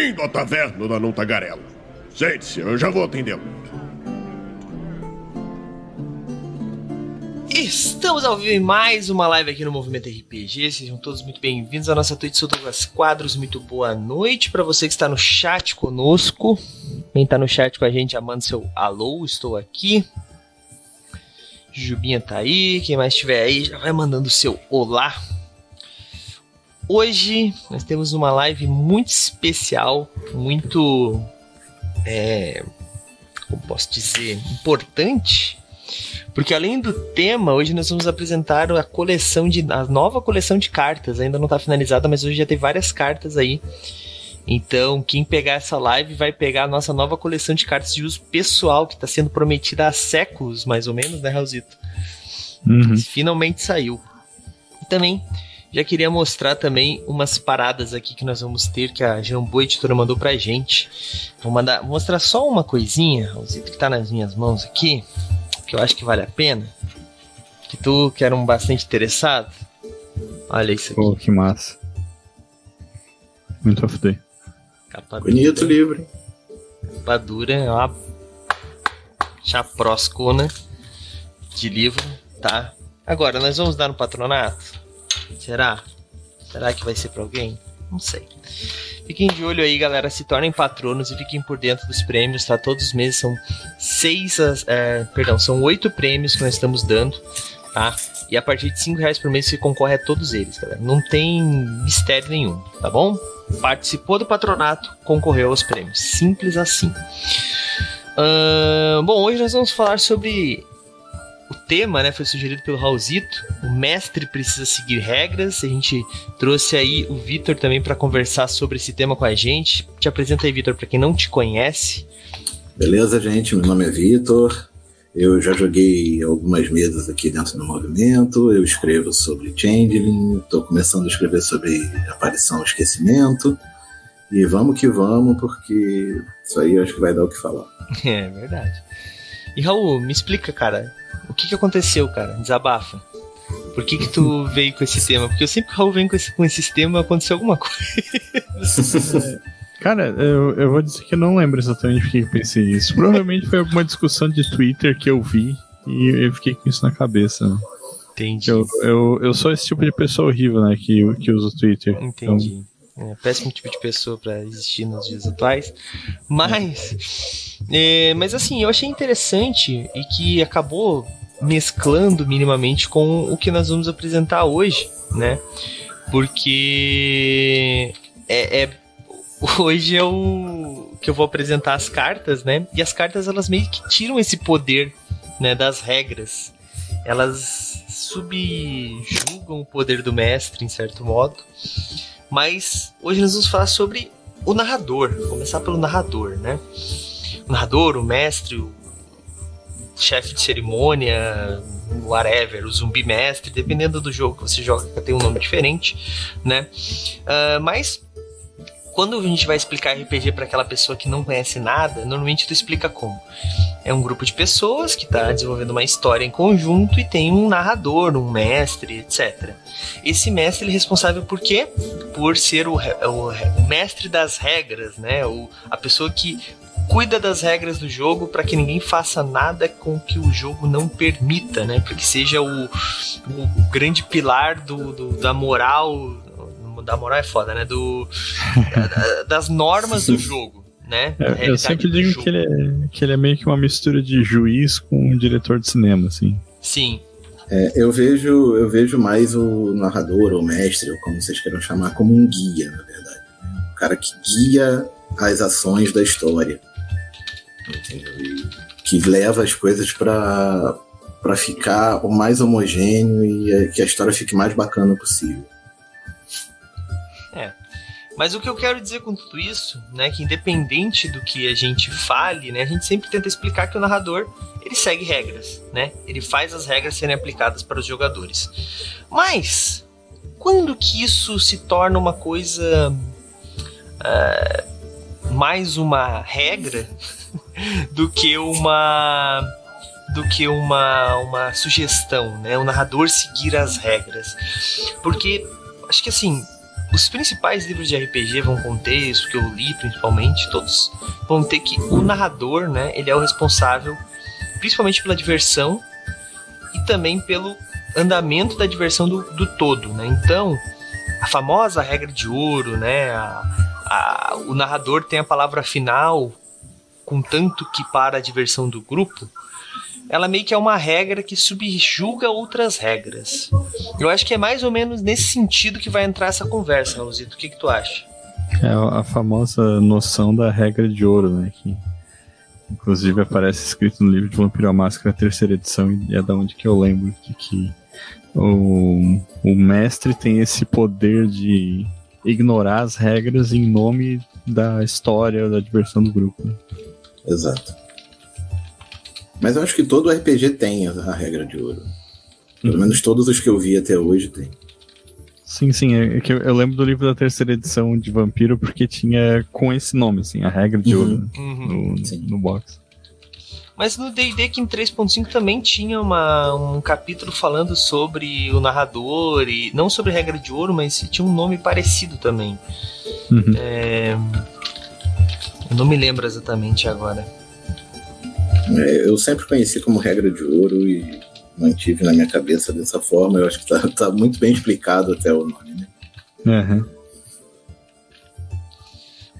Bem-vindo à taverna da Não Tagarela. Sente-se, eu já vou atendê-lo. Estamos ao vivo em mais uma live aqui no Movimento RPG. Sejam todos muito bem-vindos à nossa Twitch. Sou Quadros. Muito boa noite para você que está no chat conosco. Quem está no chat com a gente, já manda seu alô. Estou aqui. Jubinha tá aí. Quem mais estiver aí, já vai mandando seu olá. Hoje nós temos uma live muito especial, muito. É, como posso dizer? Importante. Porque além do tema, hoje nós vamos apresentar a coleção de. a nova coleção de cartas. Ainda não está finalizada, mas hoje já tem várias cartas aí. Então, quem pegar essa live vai pegar a nossa nova coleção de cartas de uso pessoal, que está sendo prometida há séculos, mais ou menos, né, Raulzito? Uhum. Finalmente saiu. E também já queria mostrar também umas paradas aqui que nós vamos ter que a Jambu Editora mandou pra gente. Vou mandar, vou mostrar só uma coisinha, Raulzito, que tá nas minhas mãos aqui, que eu acho que vale a pena. Que tu, que era um bastante interessado. Olha isso aqui. Pô, que massa. Muito of Day. Capa Bonito dura, livro. capa dura, é uma chaproscona de livro, tá? Agora, nós vamos dar no patronato? Será? Será que vai ser pra alguém? Não sei. Fiquem de olho aí, galera. Se tornem patronos e fiquem por dentro dos prêmios, tá? Todos os meses são seis, é, perdão, são oito prêmios que nós estamos dando, tá? E a partir de cinco reais por mês você concorre a todos eles, galera. Não tem mistério nenhum, tá bom? Participou do patronato, concorreu aos prêmios. Simples assim. Ahn, bom, hoje nós vamos falar sobre o tema, né? Foi sugerido pelo Raulzito. O mestre precisa seguir regras. A gente trouxe aí o Vitor também para conversar sobre esse tema com a gente. Te apresenta aí, Vitor, para quem não te conhece. Beleza, gente? Meu nome é Vitor. Eu já joguei algumas mesas aqui dentro do movimento. Eu escrevo sobre Changeling. Estou começando a escrever sobre aparição e esquecimento. E vamos que vamos, porque isso aí eu acho que vai dar o que falar. É verdade. E Raul, me explica, cara, o que, que aconteceu, cara? Desabafa. Por que que tu veio com esse tema? Porque eu sempre que o Raul vem com, esse, com esses temas, aconteceu alguma coisa. Cara, eu, eu vou dizer que eu não lembro exatamente por que eu pensei nisso. Provavelmente foi alguma discussão de Twitter que eu vi e eu fiquei com isso na cabeça. né? Entendi. Eu, eu, eu sou esse tipo de pessoa horrível, né, que, que usa o Twitter. Entendi. É, péssimo tipo de pessoa pra existir nos dias atuais. Mas, é, mas assim, eu achei interessante e que acabou mesclando minimamente com o que nós vamos apresentar hoje, né? Porque é, é- hoje é o que eu vou apresentar as cartas, né? E as cartas elas meio que tiram esse poder, né, das regras. Elas subjugam o poder do mestre em certo modo. Mas hoje nós vamos falar sobre o narrador. Vou começar pelo narrador, né? O narrador, o mestre, o chefe de cerimônia, whatever, o zumbi mestre, dependendo do jogo que você joga, tem um nome diferente, né? Ah, mas quando a gente vai explicar RPG para aquela pessoa que não conhece nada, normalmente tu explica como. É um grupo de pessoas que está desenvolvendo uma história em conjunto e tem um narrador, um mestre, etc. Esse mestre é responsável por quê? Por ser o, o o mestre das regras, né? O, a pessoa que cuida das regras do jogo para que ninguém faça nada com que o jogo não permita, né? Para que seja o, o grande pilar do, do- da moral. Da moral é foda, né? Do, da- das normas do jogo, né? Da Eu, sempre digo que ele, é, que ele é meio que uma mistura de juiz com um diretor de cinema, assim. Sim, É, eu vejo eu vejo mais o narrador, ou mestre, ou como vocês queiram chamar, como um guia, na verdade. O cara que guia as ações da história. Que leva as coisas para para ficar o mais homogêneo e é, que a história fique mais bacana possível. Mas o que eu quero dizer com tudo isso, né, que independente do que a gente fale, né, a gente sempre tenta explicar que o narrador, ele segue regras, né? Ele faz as regras serem aplicadas para os jogadores. Mas quando que isso se torna uma coisa ah, mais uma regra do que uma do que uma, uma sugestão, né? O narrador seguir as regras. Porque acho que assim, os principais livros de RPG vão conter isso, que eu li principalmente, todos vão ter que o narrador, né, ele é o responsável principalmente pela diversão e também pelo andamento da diversão do, do todo, né? Então, a famosa regra de ouro, né? A, a, o narrador tem a palavra final, contanto que para a diversão do grupo, ela meio que é uma regra que subjuga outras regras. Eu acho que é mais ou menos nesse sentido que vai entrar essa conversa, Raulzito. O que, que tu acha? É a famosa noção da regra de ouro, né? Que inclusive aparece escrito no livro de Vampiro à Máscara, terceira edição, e é da onde que eu lembro de que o, o mestre tem esse poder de ignorar as regras em nome da história, da diversão do grupo. Né? Exato. Mas eu acho que todo RPG tem a regra de ouro. Pelo uhum. menos todos os que eu vi até hoje tem. Sim, sim. É que eu lembro do livro da terceira edição de Vampiro porque tinha com esse nome, assim, a regra de ouro né, uhum. no, no box. Mas no D&D que em 3.5 também tinha uma, um capítulo falando sobre o narrador e não sobre regra de ouro, mas tinha um nome parecido também. Uhum. É, eu não me lembro exatamente agora. É, eu sempre conheci como regra de ouro e mantive na minha cabeça dessa forma. Eu acho que tá, tá muito bem explicado até o nome, né? Uhum.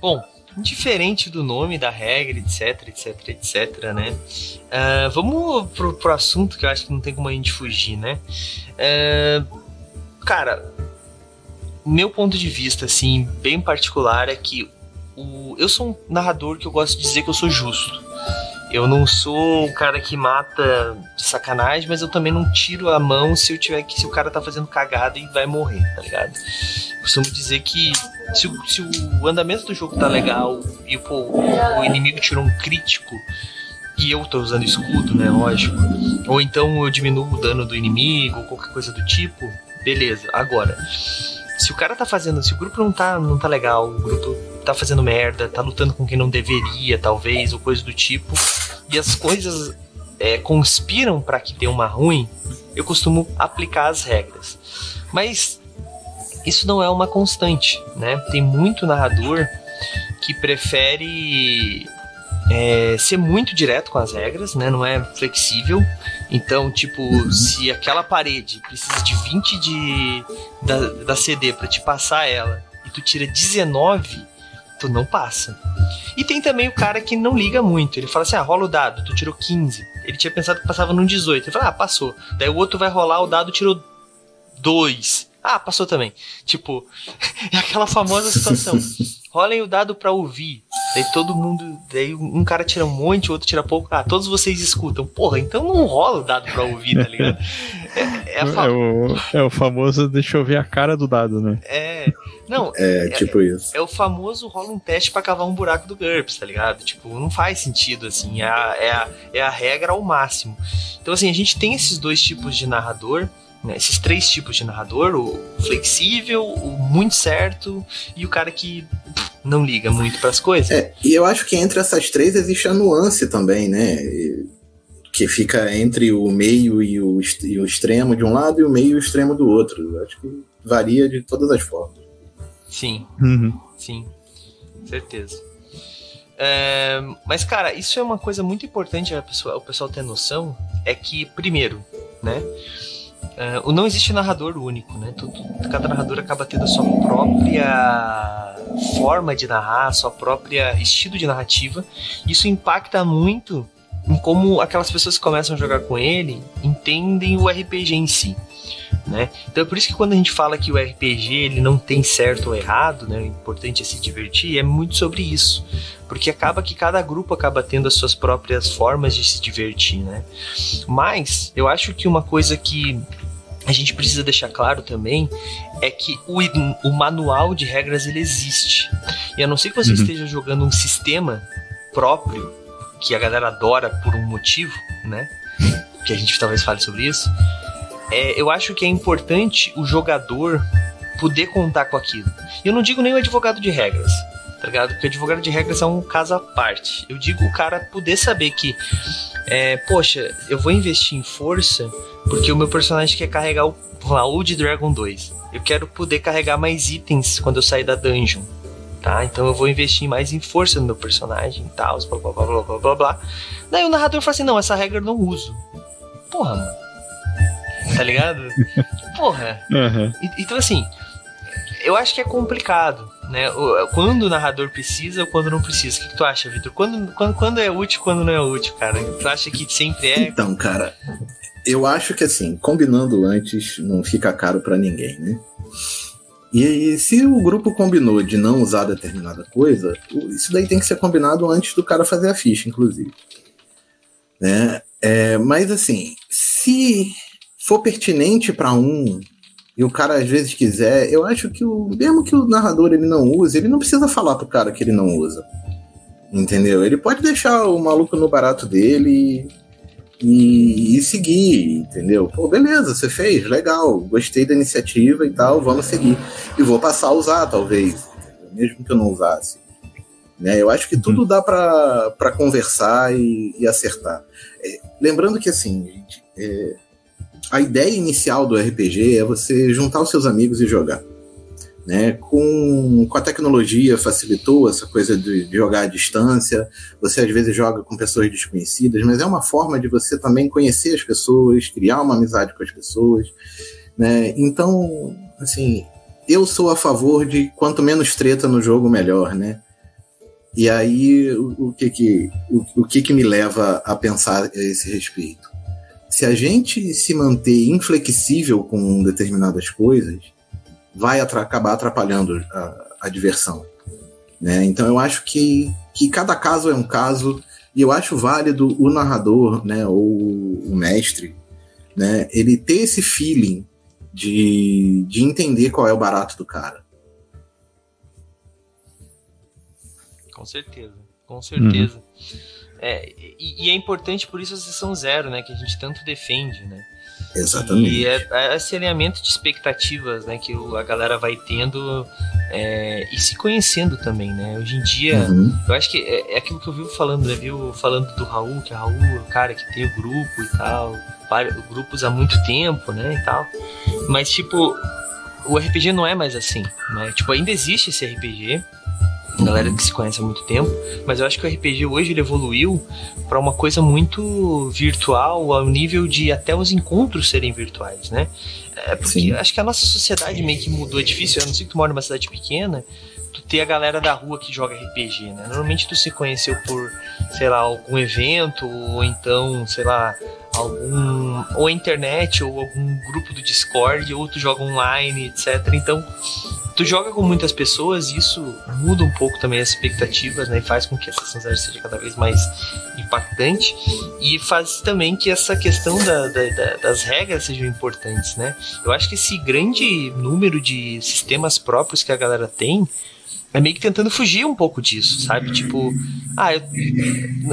Bom, diferente do nome, da regra, etc, etc, etc, né? Uh, vamos pro, pro assunto que eu acho que não tem como a gente fugir, né? Uh, cara, meu ponto de vista, assim, bem particular é que o, eu sou um narrador que eu gosto de dizer que eu sou justo. Eu não sou um cara que mata de sacanagem, mas eu também não tiro a mão se eu tiver que se o cara tá fazendo cagada e vai morrer, tá ligado? Eu costumo dizer que se, se o andamento do jogo tá legal e pô, o inimigo tirou um crítico e eu tô usando escudo, né? Lógico. Ou então eu diminuo o dano do inimigo, qualquer coisa do tipo, beleza. Agora, se o cara tá fazendo, se o grupo não tá, não tá legal, o grupo tá fazendo merda, tá lutando com quem não deveria, talvez, ou coisa do tipo, e as coisas é, conspiram para que dê uma ruim, eu costumo aplicar as regras. Mas isso não é uma constante, né? Tem muito narrador que prefere é, ser muito direto com as regras, né? Não é flexível. Então, tipo, uhum. se aquela parede precisa de 20 de, da, da CD para te passar ela e tu tira 19, tu não passa. E tem também o cara que não liga muito. Ele fala assim: ah, rola o dado, tu tirou 15. Ele tinha pensado que passava num 18. Ele fala: ah, passou. Daí o outro vai rolar, o dado tirou 2. Ah, passou também. Tipo, é aquela famosa situação. Rolem o dado para ouvir. Daí todo mundo. Daí um cara tira um monte, o outro tira pouco. Ah, todos vocês escutam. Porra, então não rola o dado pra ouvir, tá ligado? É, é, é, o, é o famoso deixa eu ver a cara do dado, né? É. Não, é, é tipo isso. É o famoso rola um teste para cavar um buraco do GURPS, tá ligado? Tipo, não faz sentido, assim. É a, é a, é a regra ao máximo. Então, assim, a gente tem esses dois tipos de narrador né, esses três tipos de narrador: o flexível, o muito certo e o cara que não liga muito para as coisas. É, e eu acho que entre essas três existe a nuance também, né? Que fica entre o meio e o, e o extremo de um lado e o meio e o extremo do outro. Eu acho que varia de todas as formas. Sim, uhum. sim, certeza. É, mas, cara, isso é uma coisa muito importante a pessoa, o pessoal ter noção. É que, primeiro, né? Uh, não existe narrador único, né? Tudo, cada narrador acaba tendo a sua própria forma de narrar, a sua própria estilo de narrativa. Isso impacta muito em como aquelas pessoas que começam a jogar com ele entendem o RPG em si. Né? Então é por isso que quando a gente fala que o RPG ele não tem certo ou errado, né? o importante é se divertir, é muito sobre isso. Porque acaba que cada grupo acaba tendo as suas próprias formas de se divertir, né? Mas eu acho que uma coisa que a gente precisa deixar claro também é que o, o manual de regras ele existe. E a não ser que você uhum. esteja jogando um sistema próprio, que a galera adora por um motivo, né? Que a gente talvez fale sobre isso. É, eu acho que é importante o jogador poder contar com aquilo. E eu não digo nem o advogado de regras, tá ligado? Porque advogado de regras é um caso à parte. Eu digo o cara poder saber que, é, poxa, eu vou investir em força porque o meu personagem quer carregar o lá, Old Dragon 2. eu quero poder carregar mais itens quando eu sair da dungeon. Tá? Então eu vou investir mais em força no meu personagem e tal, blá blá blá blá blá blá blá. Daí o narrador fala assim: não, essa regra eu não uso. Porra, mano. Tá ligado? Porra. Uhum. Então, assim, eu acho que é complicado, né? Quando o narrador precisa ou quando não precisa. O que, tu acha, Vitor? Quando, quando, quando é útil quando não é útil, cara? Tu acha que sempre é? Então, cara, eu acho que assim, combinando antes não fica caro para ninguém, né? E se o grupo combinou de não usar determinada coisa, isso daí tem que ser combinado antes do cara fazer a ficha, inclusive. Né? É, mas assim, se for pertinente para um e o cara às vezes quiser, eu acho que o mesmo que o narrador ele não use, ele não precisa falar pro cara que ele não usa. Entendeu? Ele pode deixar o maluco no barato dele e, e, seguir, entendeu? Pô, beleza, você fez, legal, gostei da iniciativa e tal, vamos seguir. E vou passar a usar, talvez, mesmo que eu não usasse. Né? Eu acho que tudo dá para conversar e, e acertar. É, lembrando que, assim, gente, é, a ideia inicial do RPG é você juntar os seus amigos e jogar. Né? Com, com a tecnologia facilitou essa coisa de, de, jogar à distância. Você às vezes joga com pessoas desconhecidas, mas é uma forma de você também conhecer as pessoas, criar uma amizade com as pessoas. Né? Então, assim, eu sou a favor de quanto menos treta no jogo, melhor, né? E aí, o, o que que, o, o que que me leva a pensar a esse respeito? Se a gente se manter inflexível com determinadas coisas, vai atra acabar atrapalhando a, a diversão. Né? Então eu acho que, que cada caso é um caso, e eu acho válido o narrador, né, ou o mestre, né, ele ter esse feeling de, de entender qual é o barato do cara. Com certeza, com certeza. Uhum. É, e, e, é importante por isso a sessão zero, né, que a gente tanto defende, né? Exatamente. E é, é esse alinhamento de expectativas, né, que a galera vai tendo é, e se conhecendo também, né? Hoje em dia, uhum. eu acho que é, é, aquilo que eu vivo falando, né? Viu falando do Raul, que o Raul é o cara que tem o grupo e tal, grupos há muito tempo, né, e tal. Mas, tipo, o RPG não é mais assim, né? Tipo, ainda existe esse RPG, galera que se conhece há muito tempo, mas eu acho que o RPG hoje ele evoluiu para uma coisa muito virtual, ao nível de até os encontros serem virtuais, né? É porque Sim. acho que a nossa sociedade meio que mudou, é difícil, eu não sei que tu mora numa cidade pequena, tu ter a galera da rua que joga RPG, né? Normalmente tu se conheceu por, sei lá, algum evento, ou então, sei lá, algum ou internet ou algum grupo do Discord ou tu joga online, etc. Então, tu joga com muitas pessoas e isso muda um pouco também as expectativas, né? E faz com que a sessão zero seja cada vez mais impactante e faz também que essa questão da, da, da, das regras sejam importantes, né? Eu acho que esse grande número de sistemas próprios que a galera tem é meio que tentando fugir um pouco disso, sabe? Tipo, ah, eu,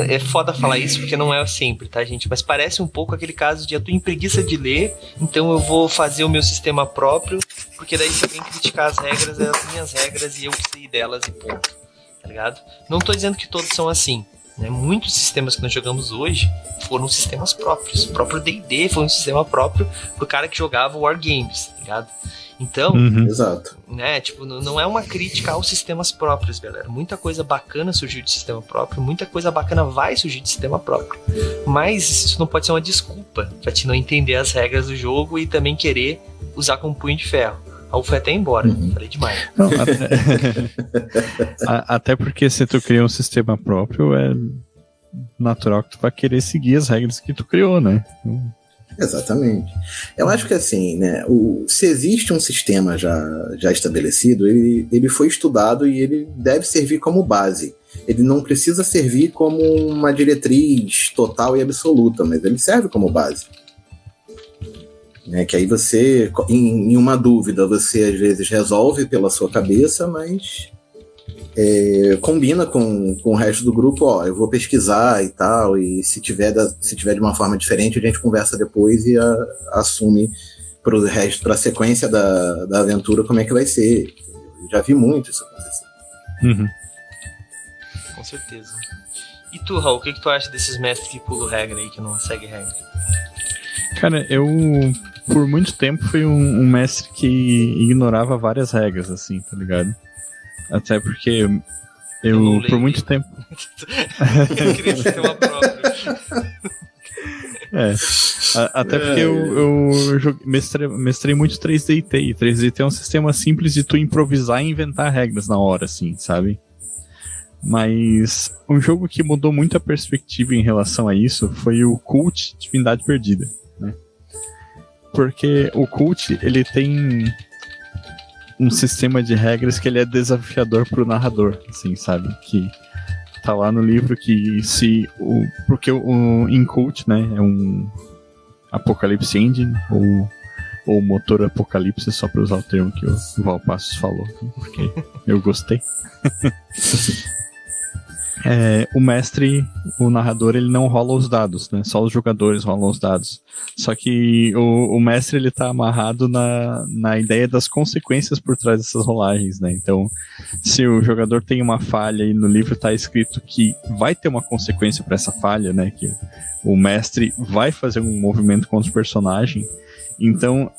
é foda falar isso porque não é sempre, tá, gente? Mas parece um pouco aquele caso de eu tô em preguiça de ler, então eu vou fazer o meu sistema próprio, porque daí se alguém criticar as regras, é as minhas regras e eu sei delas e ponto, tá ligado? Não tô dizendo que todos são assim, né? Muitos sistemas que nós jogamos hoje foram sistemas próprios. O próprio D&D foi um sistema próprio pro cara que jogava Wargames, tá ligado? Então, uhum. Exato. né, tipo, não é uma crítica aos sistemas próprios, galera. Muita coisa bacana surgiu de sistema próprio, muita coisa bacana vai surgir de sistema próprio. Mas isso não pode ser uma desculpa pra te não entender as regras do jogo e também querer usar como punho de ferro. Ou foi até embora, uhum. falei demais. Não, até... até porque se tu cria um sistema próprio, é natural que tu vai querer seguir as regras que tu criou, né? Então... Exatamente. Eu acho que assim, né, o, se existe um sistema já, já estabelecido, ele, ele foi estudado e ele deve servir como base. Ele não precisa servir como uma diretriz total e absoluta, mas ele serve como base. Né, que aí você, em, em uma dúvida, você às vezes resolve pela sua cabeça, mas é, combina com, com o resto do grupo, ó, eu vou pesquisar e tal, e se tiver, da, se tiver de uma forma diferente, a gente conversa depois e a, assume para o resto, para a sequência da, da aventura, como é que vai ser. Eu já vi muito isso acontecer. Uhum. Com certeza. E tu, Raul, o que, que tu acha desses mestres que pulam regra aí, que não segue regra? Cara, eu por muito tempo fui um, um mestre que ignorava várias regras, assim, tá ligado? Até porque eu, Eu por muito tempo. eu queria ter uma própria. É. A- até porque eu, eu joguei- mestrei, mestrei muito 3DT. E 3DT é um sistema simples de tu improvisar e inventar regras na hora, assim, sabe? Mas um jogo que mudou muito a perspectiva em relação a isso foi o Cult Divindade Perdida? Porque o Cult, ele tem um sistema de regras que ele é desafiador pro narrador, assim, sabe? Que tá lá no livro que se o porque o, o em Cult, né, é um Apocalipse Engine ou ou motor Apocalipse só para usar o termo que o Valpassos falou, porque eu gostei. É, o mestre, o narrador, ele não rola os dados, né? Só os jogadores rolam os dados. Só que o, o mestre ele tá amarrado na, na ideia das consequências por trás dessas rolagens, né? Então, se o jogador tem uma falha e no livro tá escrito que vai ter uma consequência para essa falha, né? Que o mestre vai fazer um movimento contra o personagem. Então,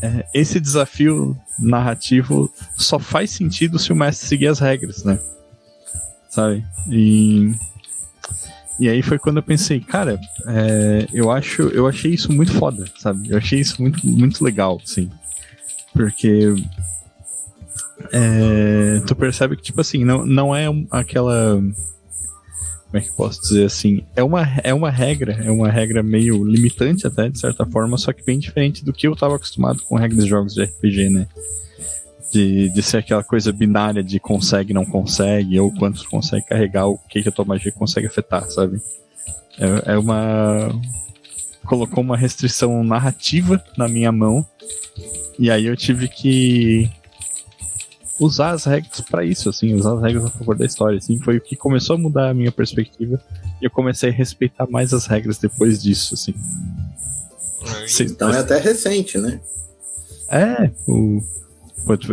é, esse desafio narrativo só faz sentido se o mestre seguir as regras, né? Sabe? E, e aí foi quando eu pensei, cara, é, eu acho, eu achei isso muito foda, sabe? Eu achei isso muito, muito legal, assim. Porque é, tu percebe que, tipo assim, não, não é aquela. Como é que eu posso dizer assim? É uma, é uma regra, é uma regra meio limitante até, de certa forma, só que bem diferente do que eu tava acostumado com regras de jogos de RPG, né? De, de ser aquela coisa binária de consegue, não consegue, ou quanto tu consegue carregar, o que, que a tua magia consegue afetar, sabe? É, é uma. Colocou uma restrição narrativa na minha mão, e aí eu tive que usar as regras pra isso, assim, usar as regras a favor da história, assim, foi o que começou a mudar a minha perspectiva e eu comecei a respeitar mais as regras depois disso, assim. Sim, Então é até recente, né? é, o,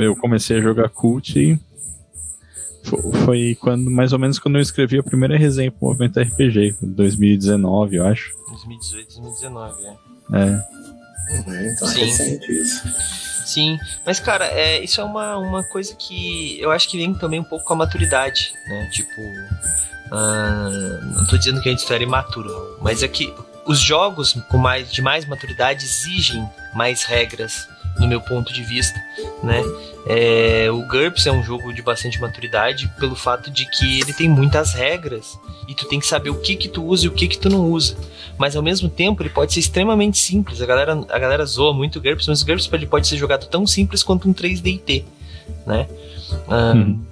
eu comecei a jogar Cult e fo- foi quando, mais ou menos quando eu escrevi a primeira resenha pro Movimento RPG, em 2019, eu acho. 2018, 2019, é. É, É, então é Sim. recente isso. Sim, mas cara, é, isso é uma, uma coisa que eu acho que vem também um pouco com a maturidade, né? Tipo, ah, não tô dizendo que a gente era imaturo, mas é que os jogos com mais, de mais maturidade exigem mais regras, no meu ponto de vista, né? É, o GURPS é um jogo de bastante maturidade pelo fato de que ele tem muitas regras e tu tem que saber o que que tu usa e o que que tu não usa. Mas ao mesmo tempo ele pode ser extremamente simples. A galera, a galera zoa muito o GURPS, mas o GURPS pode ser jogado tão simples quanto um 3DT, né? Ah, Uhum.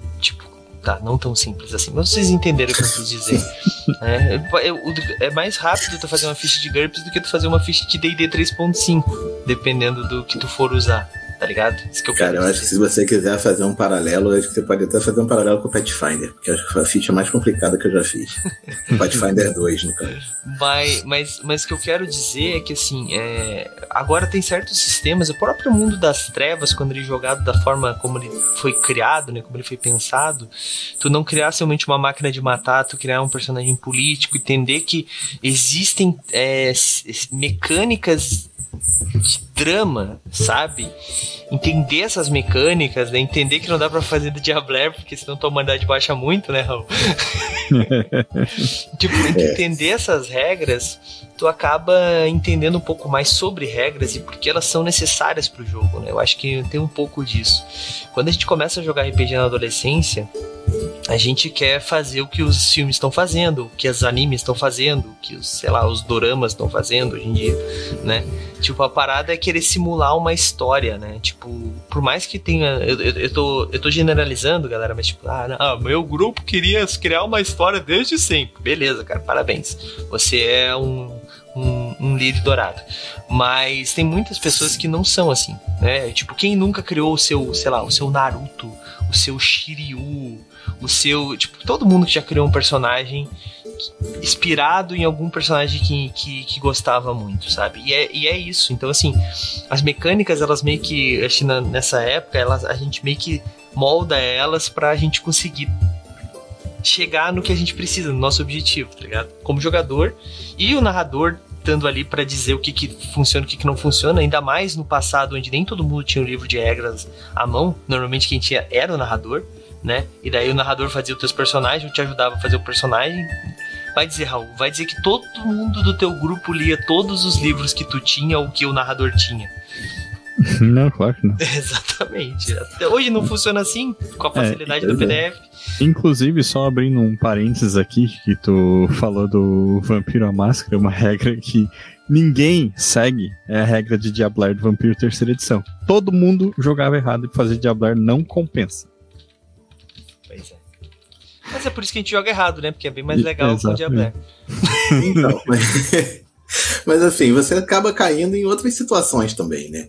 Tá, não tão simples assim, mas vocês entenderam o que eu quis dizer. é, é, é mais rápido tu fazer uma ficha de GURPS do que tu fazer uma ficha de D&D 3.5, dependendo do que tu for usar, tá ligado? Isso que eu Cara, eu acho que se você quiser fazer um paralelo, acho que você pode até fazer um paralelo com o Pathfinder, porque acho que foi a ficha mais complicada que eu já fiz. Pathfinder 2, no caso. Mas, mas, mas o que eu quero dizer é que assim, é, agora tem certos sistemas, o próprio mundo das trevas, quando ele é jogado da forma como ele foi criado, né, como ele foi pensado, tu não criar somente uma máquina de matar, tu criar um personagem político, entender que existem é, mecânicas drama, sabe? Entender essas mecânicas, né? Entender que não dá pra fazer do Diabler, porque senão tua humanidade baixa muito, né, Raul? tipo, entender essas regras, tu acaba entendendo um pouco mais sobre regras e porque elas são necessárias pro jogo, né? Eu acho que tem um pouco disso. Quando a gente começa a jogar RPG na adolescência, a gente quer fazer o que os filmes estão fazendo, o que os animes estão fazendo, o que os, sei lá, os doramas estão fazendo hoje em dia, né? Tipo, a parada é querer simular uma história, né? Tipo, por mais que tenha. Eu, eu, eu tô, eu tô generalizando, galera, mas tipo, ah, não, ah, meu grupo queria criar uma história desde sempre. Beleza, cara, parabéns. Você é um, um, um líder dourado. Mas tem muitas pessoas que não são assim, né? Tipo, quem nunca criou o seu, sei lá, o seu Naruto, o seu Shiryu, o seu. Tipo, todo mundo que já criou um personagem inspirado em algum personagem que, que, que gostava muito, sabe? E é, e é isso. Então, assim, as mecânicas, elas meio que, acho que nessa época, elas, a gente meio que molda elas pra gente conseguir chegar no que a gente precisa, no nosso objetivo, tá ligado? Como jogador e o narrador adaptando ali para dizer o que, que funciona e o que, que não funciona, ainda mais no passado, onde nem todo mundo tinha um livro de regras à mão, normalmente quem tinha era o narrador, né? E daí o narrador fazia os teus personagens, te ajudava a fazer o personagem. Vai dizer, Raul, vai dizer que todo mundo do teu grupo lia todos os livros que tu tinha ou que o narrador tinha. Não, claro que não. Exatamente. Até hoje não funciona assim, com a É, facilidade do PDF. Inclusive, só abrindo um parênteses aqui, que tu falou do Vampiro à Máscara, uma regra que ninguém segue, é a regra de Diablar do Vampiro terceira edição. Todo mundo jogava errado e fazer Diablar não compensa. É. Mas é por isso que a gente joga errado, né? Porque é bem mais legal com o. Diabler. Então, mas, mas assim, você acaba caindo em outras situações também, né?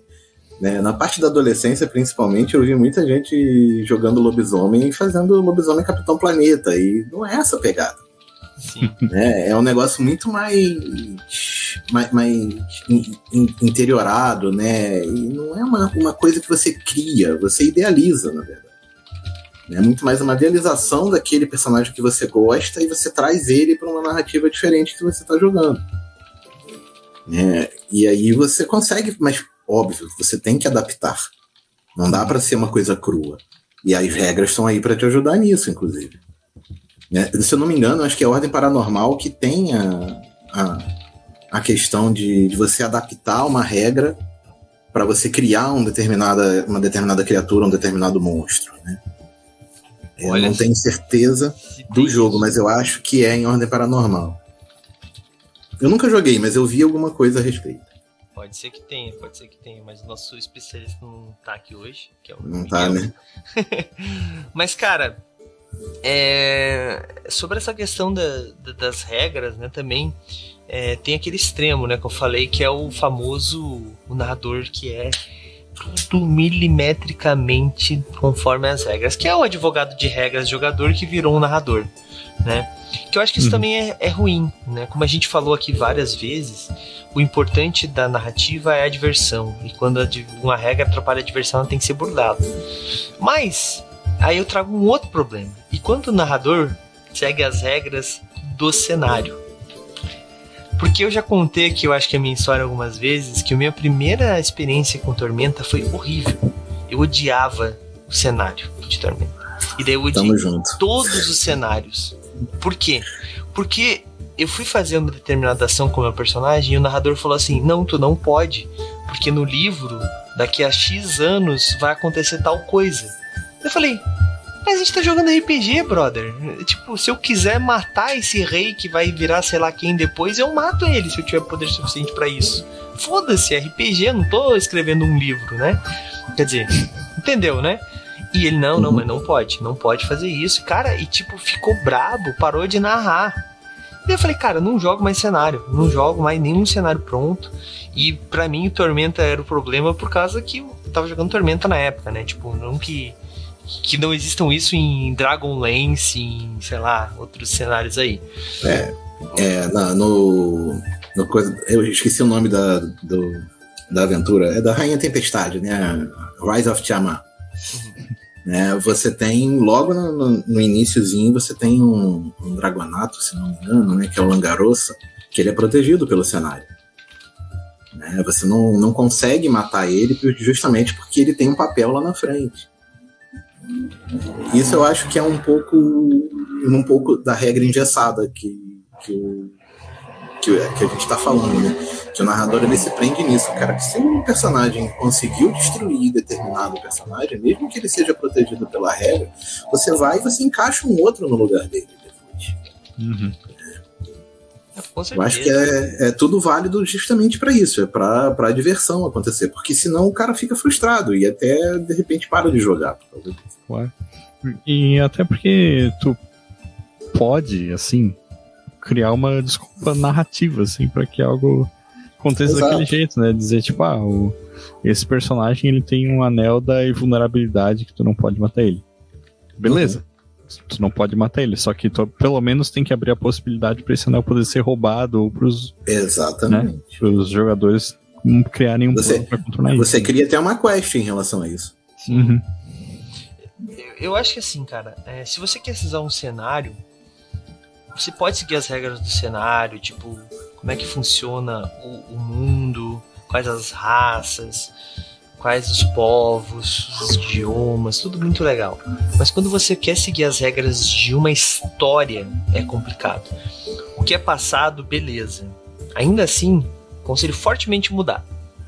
Né, Na parte da adolescência, principalmente, eu vi muita gente jogando lobisomem e fazendo lobisomem Capitão Planeta. E não é essa a pegada. Sim. né? É um negócio muito mais, mais, mais in- in- interiorado, né? E não é uma, uma coisa que você cria, você idealiza, na verdade. É muito mais uma idealização daquele personagem que você gosta e você traz ele para uma narrativa diferente que você está jogando. né? E aí você consegue, mas óbvio, você tem que adaptar. Não dá para ser uma coisa crua. E as regras estão aí para te ajudar nisso, inclusive. Né? Se eu não me engano, acho que é a Ordem Paranormal que tem a, a, a questão de, de você adaptar uma regra para você criar um determinada, uma determinada criatura, um determinado monstro. Né? Eu Olha não tenho certeza do jogo, mas eu acho que é em Ordem Paranormal. Eu nunca joguei, mas eu vi alguma coisa a respeito. Pode ser que tenha, pode ser que tenha, mas o nosso especialista não tá aqui hoje, que é o Não tá, né? Mas, cara, é, sobre essa questão da- da- das regras, né, também é, tem aquele extremo, né, que eu falei, que é o famoso o narrador que é tudo milimetricamente conforme as regras, que é o advogado de regras jogador que virou um narrador, né? Que eu acho que isso Uhum. também é, é ruim, né? Como a gente falou aqui várias vezes, o importante da narrativa é a diversão. E quando uma regra atrapalha a diversão, ela tem que ser burlada. Mas, aí eu trago um outro problema. E quando o narrador segue as regras do cenário? Porque eu já contei aqui, eu acho que a minha história algumas vezes, que a minha primeira experiência com Tormenta foi horrível. Eu odiava o cenário de Tormenta. E daí eu odiei todos os cenários. Por quê? Porque eu fui fazer uma determinada ação com o meu personagem e o narrador falou assim: não, tu não pode, porque no livro, daqui a X anos, vai acontecer tal coisa. Eu falei. Mas a gente tá jogando RPG, brother. Tipo, se eu quiser matar esse rei que vai virar sei lá quem depois, eu mato ele se eu tiver poder suficiente pra isso. Foda-se, RPG, eu não tô escrevendo um livro, né? Quer dizer, entendeu, né? E ele, não, não, mas não pode, não pode fazer isso. Cara, e tipo, ficou brabo, parou de narrar. E eu falei, cara, não jogo mais cenário, não jogo mais nenhum cenário pronto. E pra mim Tormenta era o problema por causa que eu tava jogando Tormenta na época, né? Tipo, não que que não existam isso em Dragonlance, em, sei lá, outros cenários aí. É, na- no, no coisa, eu esqueci o nome da, do, da aventura. É da Rainha Tempestade, né? Rise of Tiamat. Né, você tem, logo no, no, no iniciozinho, você tem um, um dragonato, se não me engano, né? Que é o Langarossa, que ele é protegido pelo cenário. Né, você não, não consegue matar ele justamente porque ele tem um papel lá na frente. Isso eu acho que é um pouco um pouco da regra engessada que, que, o, que, que a gente está falando, né? Que o narrador ele se prende nisso, cara. Que se um personagem conseguiu destruir determinado personagem, mesmo que ele seja protegido pela regra, você vai e você encaixa um outro no lugar dele depois. Uhum. Eu acho que é, é tudo válido justamente para isso, é para a diversão acontecer, porque senão o cara fica frustrado e até de repente para de jogar. Claro. E até porque tu pode, assim, criar uma desculpa narrativa, assim, pra que algo aconteça Exato. daquele jeito, né? Dizer, tipo, ah, o- esse personagem ele tem um anel da invulnerabilidade que tu não pode matar ele. Beleza. Tu não pode matar ele, só que tu pelo menos tem que abrir a possibilidade pra esse anel poder ser roubado ou pros, Exatamente. pros jogadores criarem um Você- plano pra contornar Você isso. cria até uma quest em relação a isso. Uhum. Eu, eu acho que assim, cara, é, se você quer usar um cenário, você pode seguir as regras do cenário, tipo, como é que funciona o, o mundo, quais as raças, quais os povos, os idiomas, tudo muito legal. Mas quando você quer seguir as regras de uma história, é complicado. O que é passado, beleza. Ainda assim, conselho fortemente mudar.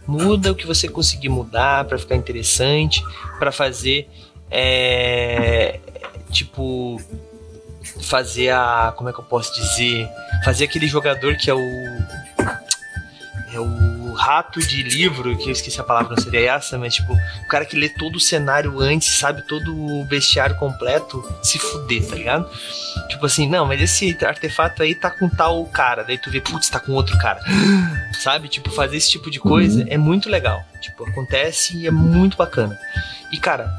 Muda o que você conseguir mudar para ficar interessante, para fazer é, tipo fazer a como é que eu posso dizer, fazer aquele jogador que é o é o rato de livro, que eu esqueci a palavra, não seria essa, mas tipo, o cara que lê todo o cenário antes, sabe todo o bestiário completo, se fuder, tá ligado? Tipo assim, não, mas esse artefato aí tá com tal cara, daí tu vê, putz, tá com outro cara. Sabe? Tipo, fazer esse tipo de coisa uhum. é muito legal. Tipo, acontece e é muito bacana. E cara,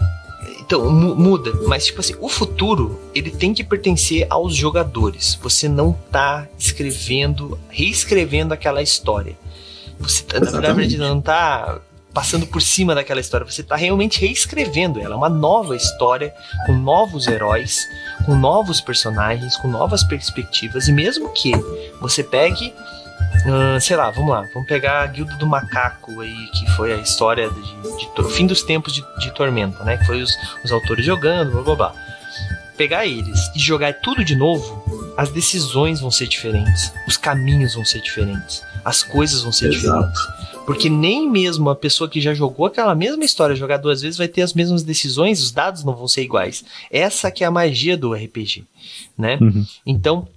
então, muda, mas tipo assim, o futuro, ele tem que pertencer aos jogadores. Você não tá escrevendo, reescrevendo aquela história. Você, tá, na verdade, não tá passando por cima daquela história. Você está realmente reescrevendo ela. É uma nova história, com novos heróis, com novos personagens, com novas perspectivas. E mesmo que você pegue. Uh, sei lá, vamos lá, vamos pegar a Guilda do Macaco aí, que foi a história de, de, de fim dos tempos de, de, Tormenta, né? Que foi os, os autores jogando, blá blá blá. Pegar eles e jogar tudo de novo, as decisões vão ser diferentes, os caminhos vão ser diferentes, as coisas vão ser Exato. diferentes. Porque nem mesmo a pessoa que já jogou aquela mesma história jogar duas vezes vai ter as mesmas decisões, os dados não vão ser iguais. Essa que é a magia do RPG, né? Uhum. Então,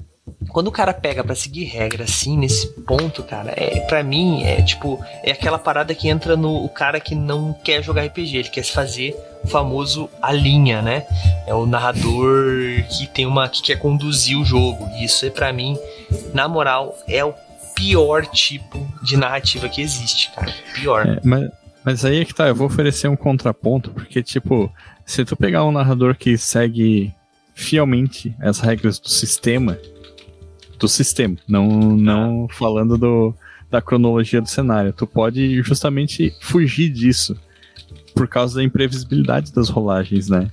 quando o cara pega para seguir regra assim nesse ponto, cara, é para mim é tipo é aquela parada que entra no o cara que não quer jogar RPG, ele quer se fazer o famoso a linha, né? É o narrador que tem uma que quer conduzir o jogo. E isso é para mim, na moral, é o pior tipo de narrativa que existe, cara. Pior. É, mas, mas aí é que tá, eu vou oferecer um contraponto, porque, tipo, se tu pegar um narrador que segue fielmente as regras do sistema, do sistema, não, não falando do, da cronologia do cenário, tu pode justamente fugir disso por causa da imprevisibilidade das rolagens, né?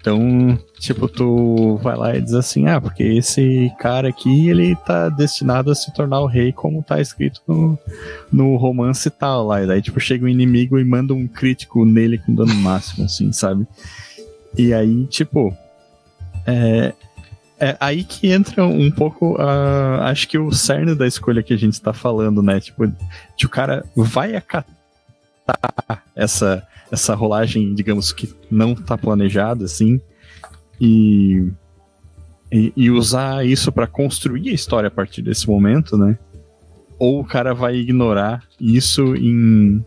Então, tipo, tu vai lá e diz assim, ah, porque esse cara aqui, ele tá destinado a se tornar o rei como tá escrito no, no romance tal lá. E daí, tipo, chega um inimigo e manda um crítico nele com dano máximo, assim, sabe? E aí, tipo, é, é aí que entra um pouco, uh, acho que o cerne da escolha que a gente está falando, né? Tipo, de o cara vai acatar essa essa rolagem, digamos que não está planejada assim, e, e, e usar isso para construir a história a partir desse momento, né? Ou o cara vai ignorar isso em,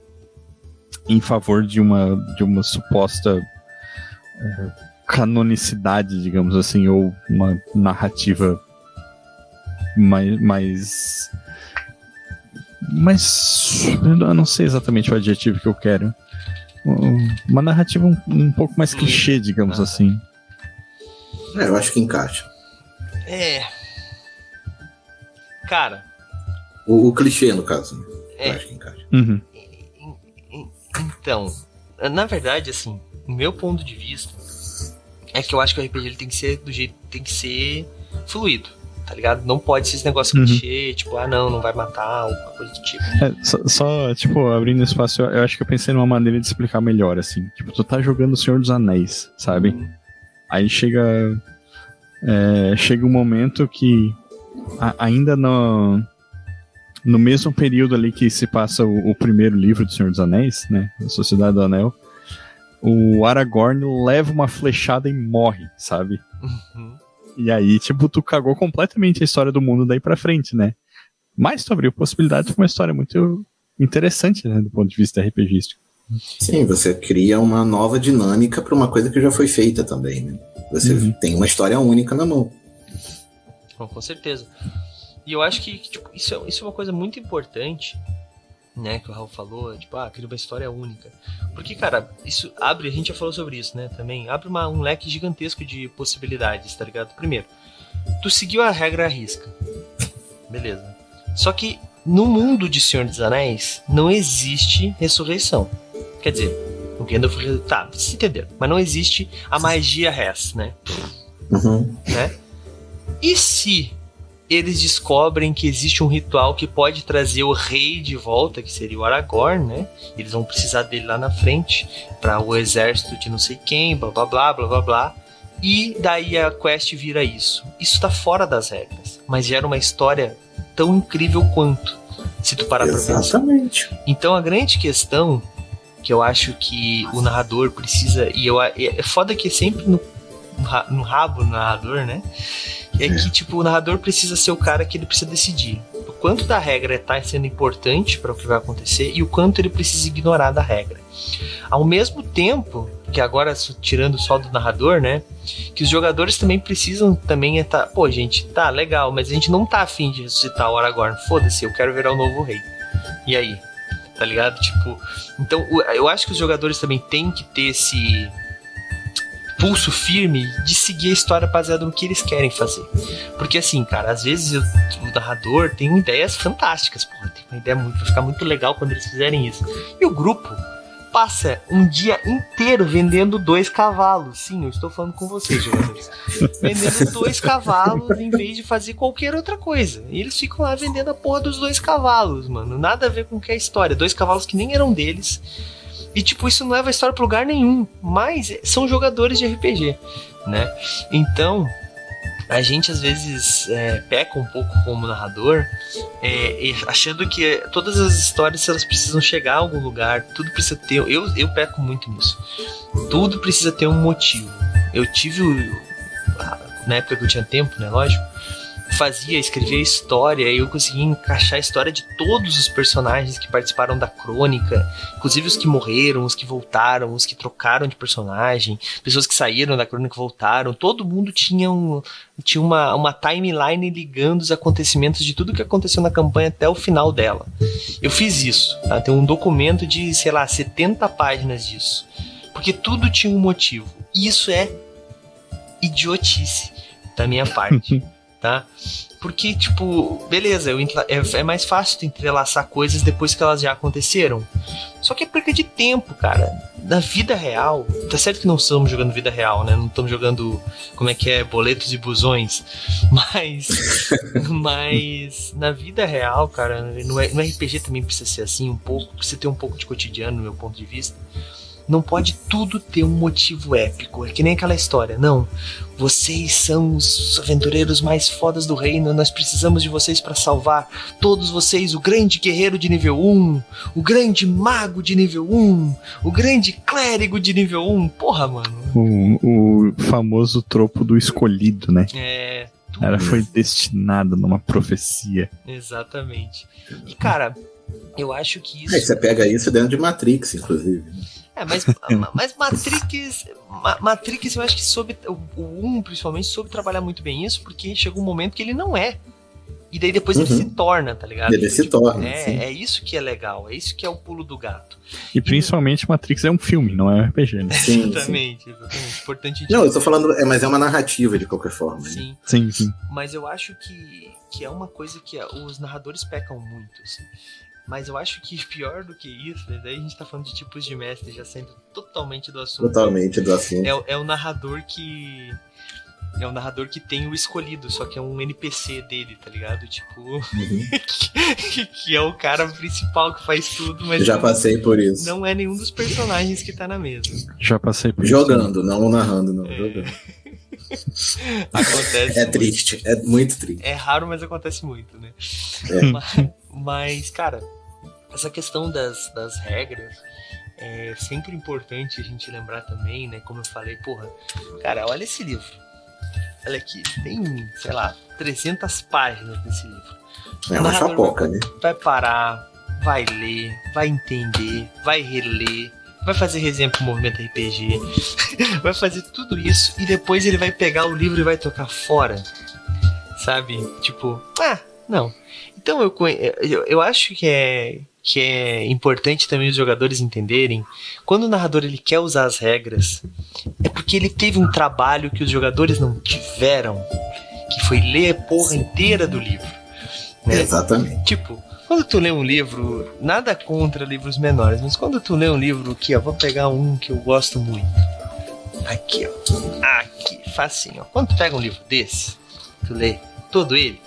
em favor de uma, de uma suposta é, canonicidade, digamos assim, ou uma narrativa mais, mais mas eu não sei exatamente o adjetivo que eu quero uma narrativa um, um pouco mais clichê, digamos ah. assim. É, eu acho que encaixa. É. Cara. O, o clichê, no caso. Né? É. Eu acho que encaixa. Uhum. Então, na verdade, assim, o meu ponto de vista é que eu acho que o RPG ele tem que ser do jeito. tem que ser fluido tá ligado? Não pode ser esse negócio uhum. clichê, tipo, ah, não, não vai matar, alguma coisa do tipo. É, só, só, tipo, abrindo espaço, eu, eu, acho que eu pensei numa maneira de explicar melhor, assim. Tipo, tu tá jogando o Senhor dos Anéis, sabe? Uhum. Aí chega. É, chega um momento que a, ainda no, no mesmo período ali que se passa o, o, primeiro livro do Senhor dos Anéis, né? A Sociedade do Anel, o Aragorn leva uma flechada e morre, sabe? Uhum. E aí, tipo, tu cagou completamente a história do mundo daí pra frente, né? Mas tu abriu possibilidade de uma história muito interessante, né? Do ponto de vista RPGístico. Sim, você cria uma nova dinâmica para uma coisa que já foi feita também, né? Você uhum. tem uma história única na mão. Bom, com certeza. E eu acho que tipo, isso, é, isso é uma coisa muito importante né, que o Raul falou, tipo, ah, cria uma história única. Porque, cara, isso abre, a gente já falou sobre isso, né, também, abre uma, um leque gigantesco de possibilidades, tá ligado? Primeiro, tu seguiu a regra à risca. Beleza. Só que no mundo de Senhor dos Anéis não existe ressurreição. Quer dizer, o Gandalf. Tá, vocês entenderam. Mas não existe a magia res, né? Uhum. Né? E se eles descobrem que existe um ritual que pode trazer o rei de volta, que seria o Aragorn, né? Eles vão precisar dele lá na frente para o exército de não sei quem, blá blá blá blá blá blá. E daí a quest vira isso. Isso tá fora das regras, mas gera uma história tão incrível quanto, se tu parar Exatamente. pra pensar. Então a grande questão que eu acho que o narrador precisa, e eu, é foda que é sempre no, no rabo do narrador, né? É, é que, tipo, o narrador precisa ser o cara que ele precisa decidir o quanto da regra está sendo importante para o que vai acontecer e o quanto ele precisa ignorar da regra. Ao mesmo tempo, que agora tirando só do narrador, né? Que os jogadores também precisam também estar, tá, pô, gente, tá legal, mas a gente não tá afim de ressuscitar o Aragorn. Foda-se, eu quero virar o novo rei. E aí? Tá ligado? Tipo, então eu acho que os jogadores também têm que ter esse pulso firme de seguir a história baseada no que eles querem fazer. Porque assim, cara, às vezes eu, o narrador tem ideias fantásticas, porra, tem uma ideia muito, vai ficar muito legal quando eles fizerem isso. E o grupo passa um dia inteiro vendendo dois cavalos. Sim, eu estou falando com vocês, jogadores. vendendo dois cavalos em vez de fazer qualquer outra coisa. E eles ficam lá vendendo a porra dos dois cavalos, mano. Nada a ver com que é a história. Dois cavalos que nem eram deles. E, tipo, isso não leva a história pra lugar nenhum. Mas são jogadores de RPG, né? Então, a gente às vezes é, peca um pouco como narrador, é, achando que todas as histórias elas precisam chegar a algum lugar, tudo precisa ter. Eu, eu peco muito nisso. Tudo precisa ter um motivo. Eu tive, na época que eu tinha tempo, né? Lógico fazia, escrevia história, e eu conseguia encaixar a história de todos os personagens que participaram da crônica, inclusive os que morreram, os que voltaram, os que trocaram de personagem, pessoas que saíram da crônica e voltaram, todo mundo tinha, um, tinha uma, uma timeline ligando os acontecimentos de tudo que aconteceu na campanha até o final dela. Eu fiz isso, tá? tem um documento de, sei lá, 70 páginas disso, porque tudo tinha um motivo, e isso é idiotice da minha parte. tá? Porque, tipo, beleza, é, é mais fácil de entrelaçar coisas depois que elas já aconteceram. Só que é perca de tempo, cara. Na vida real, tá certo que não estamos jogando vida real, né? Não estamos jogando, como é que é, boletos e busões. Mas, mas na vida real, cara, no, no RPG também precisa ser assim um pouco, precisa ter um pouco de cotidiano, no meu ponto de vista. Não pode tudo ter um motivo épico. É que nem aquela história. Não. Vocês são os aventureiros mais fodas do reino. Nós precisamos de vocês para salvar todos vocês. O grande guerreiro de nível 1. O grande mago de nível 1. O grande clérigo de nível 1. Porra, mano. O, o famoso tropo do escolhido, né? É. Ela foi destinada numa profecia. Exatamente. E, cara, eu acho que isso. É, você pega isso dentro de Matrix, inclusive. É, mas, mas Matrix, Matrix, eu acho que soube, o 1 principalmente soube trabalhar muito bem isso, porque chegou um momento que ele não é. E daí depois uhum. ele se torna, tá ligado? Ele se tipo, torna. É, é isso que é legal, é isso que é o pulo do gato. E principalmente Matrix é um filme, não é um RPG, né? Sim, exatamente, sim. exatamente. Importante Não, eu tô falando, é, mas é uma narrativa de qualquer forma. Né? Sim. Né? sim, sim. Mas eu acho que, que é uma coisa que os narradores pecam muito, assim. Mas eu acho que pior do que isso, né? daí a gente tá falando de tipos de mestre, já sendo totalmente do assunto. Totalmente do assunto. É, é o narrador que. É o narrador que tem o escolhido, só que é um NPC dele, tá ligado? Tipo. Uhum. que, que, é o cara principal que faz tudo, mas. Já passei por isso. Não é nenhum dos personagens que tá na mesa. Já passei por Jogando, isso. não narrando, não. É... Jogando. acontece. É muito. triste, é muito triste. É raro, mas acontece muito, né? É. Mas, mas, cara, essa questão das, das regras é sempre importante a gente lembrar também, né? Como eu falei, porra, cara, olha esse livro. Olha aqui, tem, sei lá, 300 páginas desse livro. É uma chapoca, vai, né? Vai parar, vai ler, vai entender, vai reler, vai fazer resenha pro movimento RPG, vai fazer tudo isso e depois ele vai pegar o livro e vai tocar fora. Sabe? Tipo, ah, não. Então eu, eu, eu acho que é que é importante também os jogadores entenderem, quando o narrador ele quer usar as regras, é porque ele teve um trabalho que os jogadores não tiveram, que foi ler a porra inteira do livro. Né? Exatamente. Tipo, quando tu lê um livro, nada contra livros menores, mas quando tu lê um livro aqui, ó, vou pegar um que eu gosto muito. Aqui, ó. Aqui, facinho, ó. Quando tu pega um livro desse, tu lê todo ele,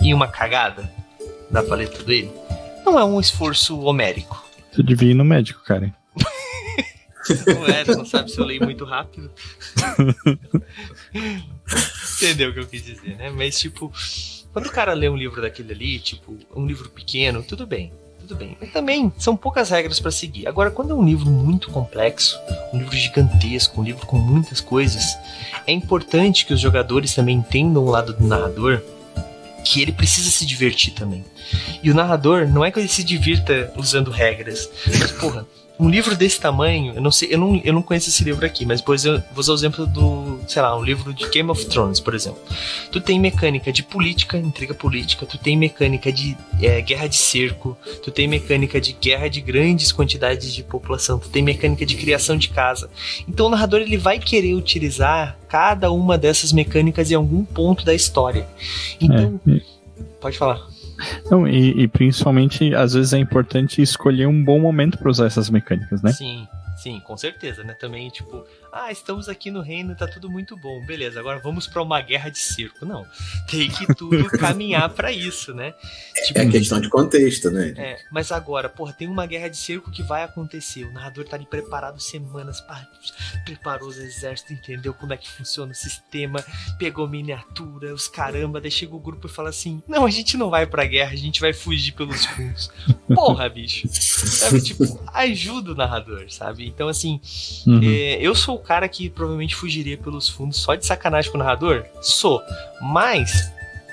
em uma cagada da paleta dele, não é um esforço homérico. Você devia ir no médico, cara. Não é, não sabe se eu leio muito rápido. Entendeu o que eu quis dizer, né? Mas, tipo, quando o cara lê um livro daquele ali, tipo, um livro pequeno, tudo bem. Tudo bem. Mas também são poucas regras para seguir. Agora, quando é um livro muito complexo, um livro gigantesco, um livro com muitas coisas, é importante que os jogadores também entendam o lado do narrador que ele precisa se divertir também. E o narrador não é que ele se divirta usando regras, mas porra, um livro desse tamanho, eu não sei, eu não, eu não conheço esse livro aqui, mas depois eu vou usar o exemplo do, sei lá, um livro de Game of Thrones, por exemplo. Tu tem mecânica de política, intriga política, tu tem mecânica de é, guerra de cerco, tu tem mecânica de guerra de grandes quantidades de população, tu tem mecânica de criação de casa. Então o narrador ele vai querer utilizar cada uma dessas mecânicas em algum ponto da história. Então, É, pode falar. Não, e, e principalmente, às vezes é importante escolher um bom momento para usar essas mecânicas, né? Sim, sim, com certeza, né? Também, tipo, ah, estamos aqui no reino, tá tudo muito bom, beleza, agora vamos pra uma guerra de circo. Não, tem que tudo caminhar pra isso, né? Tipo, É questão de contexto, né? é, mas agora, porra, tem uma guerra de circo que vai acontecer. O narrador tá ali preparado semanas, preparou os exércitos, entendeu como é que funciona o sistema, pegou miniatura, os caramba, daí chega o grupo e fala assim: Não, a gente não vai pra guerra, a gente vai fugir pelos fundos. Porra, bicho. Sabe, tipo, ajuda o narrador, sabe? Então, assim, Uhum. é, eu sou o cara que provavelmente fugiria pelos fundos só de sacanagem com o narrador? Sou. Mas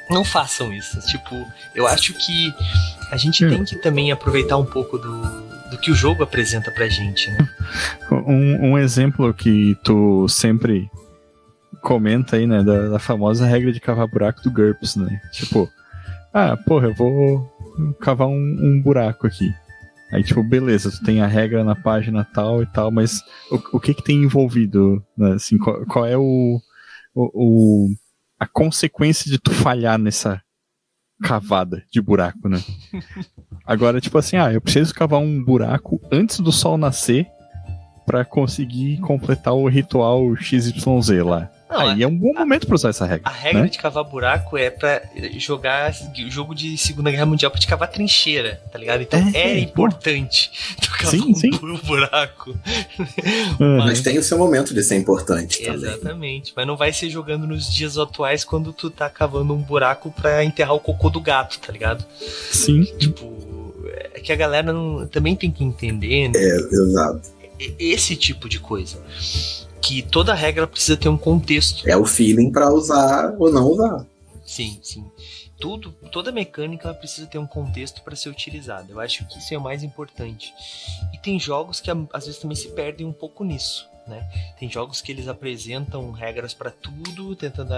não façam isso. Tipo, eu acho que a gente Hum. tem que também aproveitar um pouco do, do que o jogo apresenta pra gente, né? Um, um exemplo que tu sempre comenta aí, né, da, da famosa regra de cavar buraco do GURPS, né? Tipo, ah, porra, eu vou cavar um, um buraco aqui. Aí, tipo, beleza, tu tem a regra na página tal e tal, mas o, o que que tem envolvido, né? Assim, qual, qual é o, o, o- a consequência de tu falhar nessa cavada de buraco, né? Agora, tipo assim, ah, eu preciso cavar um buraco antes do sol nascer pra conseguir completar o ritual XYZ lá. Não, Aí é um bom momento pra usar essa regra. A regra né? de cavar buraco é pra jogar jogo de Segunda Guerra Mundial pra te cavar trincheira, tá ligado? Então É, é, importante tu cavar Sim, um sim. buraco. Uhum. Mas tem o seu momento de ser importante também. Exatamente. Mas não vai ser jogando nos dias atuais quando tu tá cavando um buraco pra enterrar o cocô do gato, tá ligado? Sim. Tipo, é que a galera não- também tem que entender né, É, exato. esse tipo de coisa. Que toda regra precisa ter um contexto. É o feeling pra usar ou não usar. Sim, sim. Tudo, toda mecânica precisa ter um contexto para ser utilizada. Eu acho que isso é o mais importante. E tem jogos que às vezes também se perdem um pouco nisso, né? Tem jogos que eles apresentam regras para tudo, tentando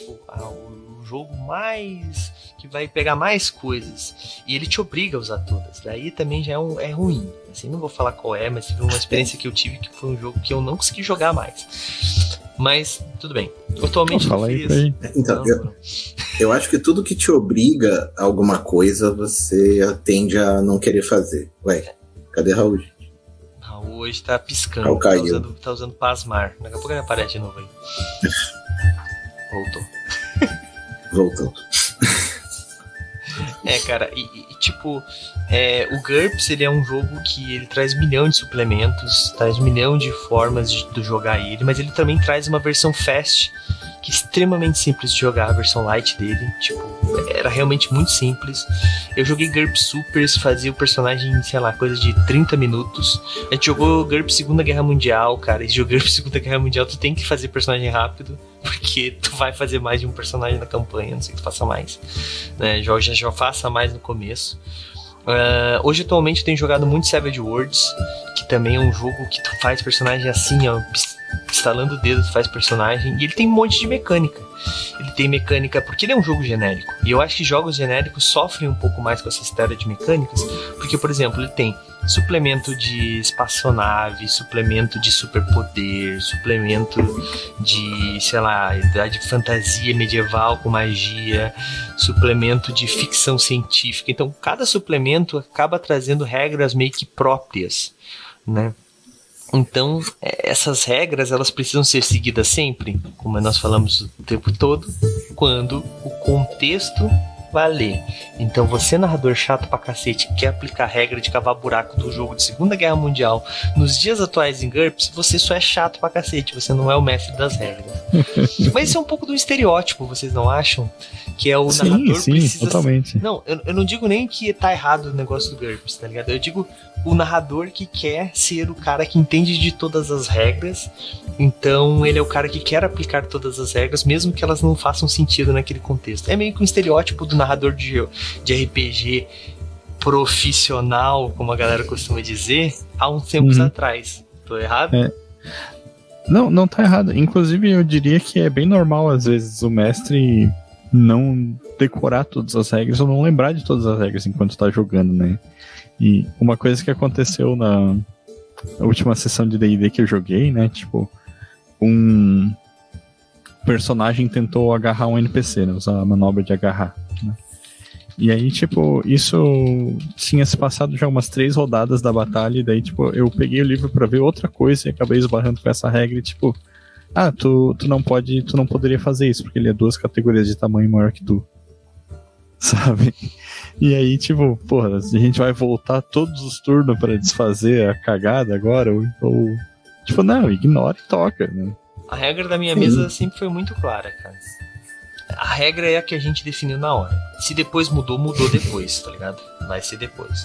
tipo, ah, o jogo mais que vai pegar mais coisas e ele te obriga a usar todas. Daí também já é, um, é ruim. Assim, não vou falar qual é, mas teve uma experiência que eu tive que foi um jogo que eu não consegui jogar mais. Mas tudo bem. Atualmente aí fiz-. Então, não, eu, não. eu acho que tudo que te obriga a alguma coisa, você tende a não querer fazer. Ué, cadê Raul? Raul hoje tá piscando. Raul Tá usando, tá usando pasmar. Daqui a pouco ele aparece de novo aí. Voltou. Voltou. É, cara, e, e, tipo, é, o GURPS ele é um jogo que ele traz milhão de suplementos, traz milhão de formas de, de jogar ele, mas ele também traz uma versão fast que é extremamente simples de jogar, a versão light dele, tipo, era realmente muito simples. Eu joguei GURPS Supers, fazia o personagem, sei lá, coisa de 30 minutos. A gente jogou GURPS Segunda Guerra Mundial, cara, e jogar Segunda Guerra Mundial tu tem que fazer personagem rápido, porque tu vai fazer mais de um personagem na campanha, não sei que tu faça mais né? Já, já, já faça mais no começo. Ah, hoje, atualmente, eu tenho jogado muito Savage Worlds, que também é um jogo que tu faz personagem assim, ó, pis- instalando o dedo, tu faz personagem, e ele tem um monte de mecânica. Ele tem mecânica, porque ele é um jogo genérico. E eu acho que jogos genéricos sofrem um pouco mais com essa história de mecânicas, porque, por exemplo, ele tem suplemento de espaçonave, suplemento de superpoder, suplemento de, sei lá, de fantasia medieval com magia, suplemento de ficção científica. Então, cada suplemento acaba trazendo regras meio que próprias, né? Então, é, essas regras, elas precisam ser seguidas sempre, como nós falamos o tempo todo, quando o contexto valer. Então você, narrador chato pra cacete, que quer aplicar a regra de cavar buraco do jogo de Segunda Guerra Mundial nos dias atuais em GURPS, você só é chato pra cacete, você não é o mestre das regras. Mas isso é um pouco do estereótipo, vocês não acham? Que é o sim, narrador sim, precisa. totalmente. Não, eu, eu não digo nem que tá errado o negócio do GURPS, tá ligado? Eu digo o narrador que quer ser o cara que entende de todas as regras. Então ele é o cara que quer aplicar todas as regras, mesmo que elas não façam sentido naquele contexto. É meio que um estereótipo do narrador de, de RPG profissional, como a galera costuma dizer, há uns tempos Uhum. atrás. Tô errado? É. Não, não tá errado. Inclusive, eu diria que é bem normal, às vezes, o mestre não decorar todas as regras ou não lembrar de todas as regras enquanto tá jogando, né? E uma coisa que aconteceu na última sessão de D&D que eu joguei, né? Tipo, um personagem tentou agarrar um NPC, né? Usar a manobra de agarrar? E aí, tipo, isso tinha se passado já umas três rodadas da batalha, e daí, tipo, eu peguei o livro pra ver outra coisa e acabei esbarrando com essa regra, e, tipo, ah, tu, tu não pode, tu não poderia fazer isso, porque ele é duas categorias de tamanho maior que tu. Sabe? E aí, tipo, porra, a gente vai voltar todos os turnos pra desfazer a cagada agora, ou, ou tipo, não, ignora e toca, né? A regra da minha Sim. mesa sempre foi muito clara, cara. A regra é a que a gente definiu na hora. Se depois mudou, mudou depois, tá ligado? Vai ser depois.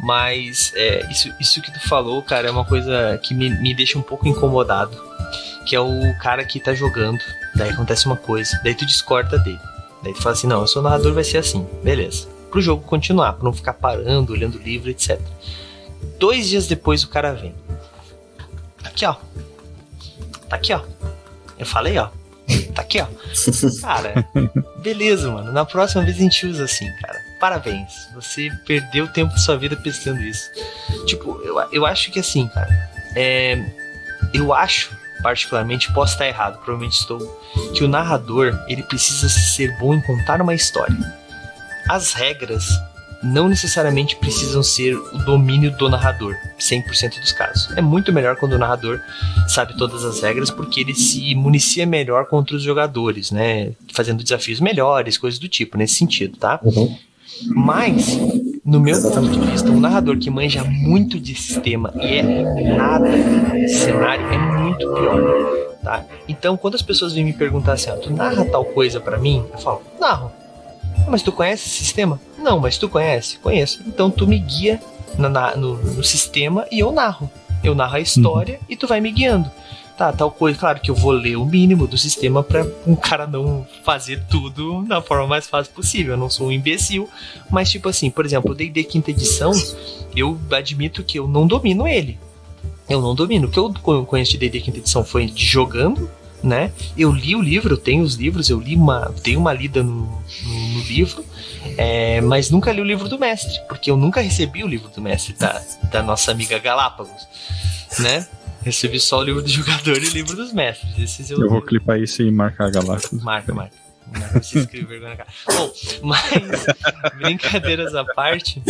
Mas é, isso, isso que tu falou, cara, é uma coisa que me, me deixa um pouco incomodado. Que é o cara que tá jogando, daí acontece uma coisa, daí tu discorda dele. Daí tu fala assim, não, eu sou narrador, vai ser assim, beleza. Pro jogo continuar, pra não ficar parando, olhando o livro, etc. Dois dias depois o cara vem. Aqui, ó. Tá aqui, ó. Eu falei, ó. Tá aqui, ó. Cara, beleza, mano. Na próxima vez a gente usa assim, cara. Parabéns. Você perdeu o tempo da sua vida pensando isso. Tipo, eu, eu acho que assim, cara. É, eu acho, particularmente, posso estar errado, provavelmente estou, que o narrador ele precisa ser bom em contar uma história. As regras não necessariamente precisam ser o domínio do narrador, 100% dos casos. É muito melhor quando o narrador sabe todas as regras, porque ele se municia melhor contra os jogadores, né? Fazendo desafios melhores, coisas do tipo, nesse sentido, tá? Uhum. Mas, no meu Exatamente. ponto de vista, um narrador que manja muito de sistema e é nada de cenário é muito pior, tá? Então, quando as pessoas vêm me perguntar assim, ah, tu narra tal coisa pra mim? Eu falo, narro. "Ah, Mas tu conhece esse sistema? Não, mas tu conhece? Conheço. Então tu me guia na- na- no, no sistema e eu narro. Eu narro a história e tu vai me guiando. Tá, tal coisa, claro que eu vou ler o mínimo do sistema pra um cara não fazer tudo da forma mais fácil possível. Eu não sou um imbecil, mas tipo assim, por exemplo, o D&D quinta edição, eu admito que eu não domino ele. Eu não domino. O que eu co- conheço de D&D quinta edição foi de jogando, né? Eu li o livro, eu tenho os livros, eu li uma, dei uma lida no, no- no livro, é, mas nunca li o livro do mestre, porque eu nunca recebi o livro do mestre da, da nossa amiga Galápagos, né? Recebi só o livro do jogador e o livro dos mestres. Esses eu, Eu vou clipar isso e marcar a Galáxia. Marca, marca. Marca, Você escreve vergonha na cara. Bom, mas brincadeiras à parte.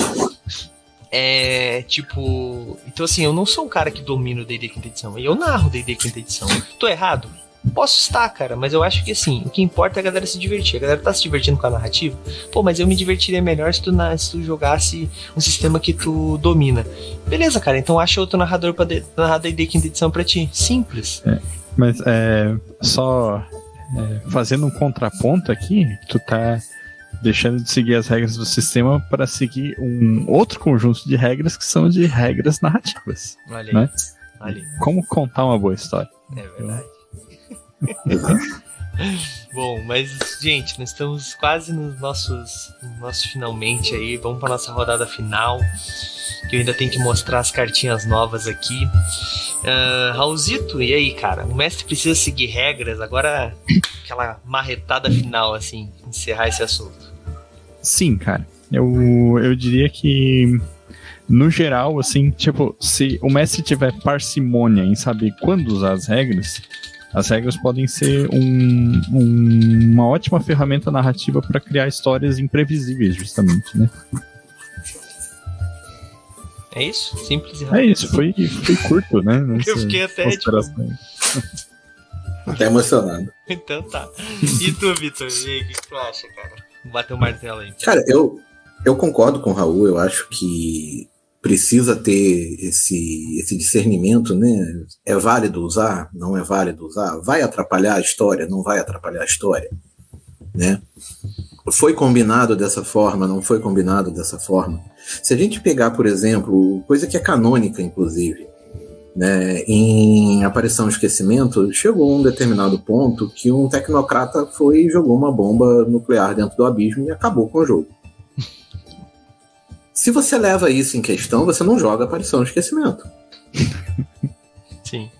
É tipo. Então, assim, eu não sou um cara que domina o DD quinta edição. Eu narro o DD quinta edição. Tô errado? Posso estar, cara, mas eu acho que assim, o que importa é a galera se divertir. A galera tá se divertindo com a narrativa. Pô, mas eu me divertiria melhor se tu, na- se tu jogasse um sistema que tu domina. Beleza, cara, então acha outro narrador pra de- narrar DD quinta edição pra ti. Simples. Mas é, só é, fazendo um contraponto aqui, tu tá deixando de seguir as regras do sistema para seguir um outro conjunto de regras que são de regras narrativas. Olha aí. Né? Olha aí. Como contar uma boa história. É verdade. Bom, mas, gente, nós estamos quase nos nossos, no nosso finalmente aí. Vamos para nossa rodada final. Que eu ainda tenho que mostrar as cartinhas novas aqui. Ah, Raulzito, e aí, cara? O mestre precisa seguir regras. Agora, aquela marretada final, assim, encerrar esse assunto. Sim, cara. Eu, eu diria que, no geral, assim, tipo, se o mestre tiver parcimônia em saber quando usar as regras, as regras podem ser um- um- uma ótima ferramenta narrativa para criar histórias imprevisíveis, justamente, né? É isso? Simples e É rápido. isso, foi, foi curto, né? Eu fiquei até, tipo. Até emocionado. Então tá. E tu, Vitor? O que, que tu acha, cara? Bateu o martelo aí. Cara, eu, eu concordo com o Raul, eu acho que precisa ter esse, esse discernimento, né? É válido usar? Não é válido usar? Vai atrapalhar a história? Não vai atrapalhar a história? Né? Foi combinado dessa forma? Não foi combinado dessa forma? Se a gente pegar, por exemplo, coisa que é canônica, inclusive, né, em Aparição e Esquecimento, chegou um determinado ponto que um tecnocrata foi jogou uma bomba nuclear dentro do abismo e acabou com o jogo. Se você leva isso em questão, você não joga Aparição e Esquecimento. Sim.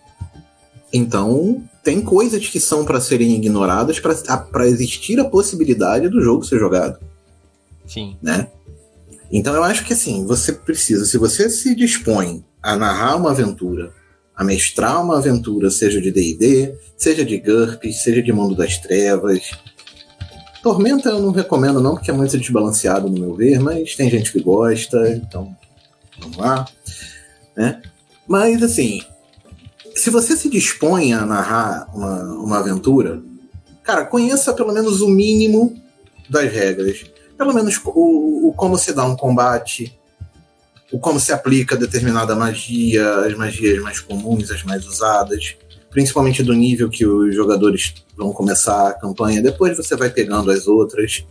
Então, tem coisas que são para serem ignoradas para existir a possibilidade do jogo ser jogado, Sim. né? Então eu acho que assim, você precisa, se você se dispõe a narrar uma aventura, a mestrar uma aventura, seja de D&D, seja de GURPS, seja de Mundo das Trevas. Tormenta eu não recomendo não, porque é muito desbalanceado no meu ver, mas tem gente que gosta, então vamos lá, né? Mas assim, se você se dispõe a narrar uma, uma aventura, cara, conheça pelo menos o mínimo das regras. Pelo menos o, o como se dá um combate, o como se aplica determinada magia, as magias mais comuns, as mais usadas, principalmente do nível que os jogadores vão começar a campanha. Depois você vai pegando as outras,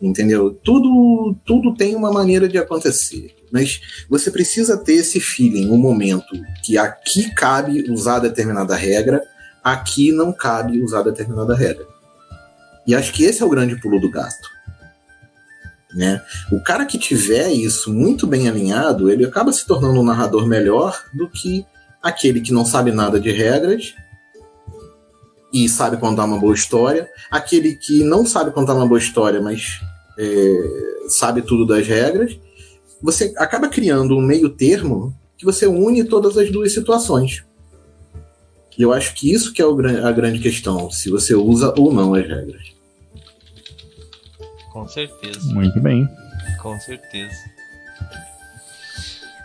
entendeu? Tudo, tudo tem uma maneira de acontecer, mas você precisa ter esse feeling, um momento que aqui cabe usar determinada regra, aqui não cabe usar determinada regra. E acho que esse é o grande pulo do gato. Né? O cara que tiver isso muito bem alinhado, ele acaba se tornando um narrador melhor do que aquele que não sabe nada de regras e sabe contar uma boa história, aquele que não sabe contar uma boa história, mas é, sabe tudo das regras. Você acaba criando um meio termo que você une todas as duas situações. E eu acho que isso que é o, a grande questão, se você usa ou não as regras. Com certeza. Muito bem. Com certeza.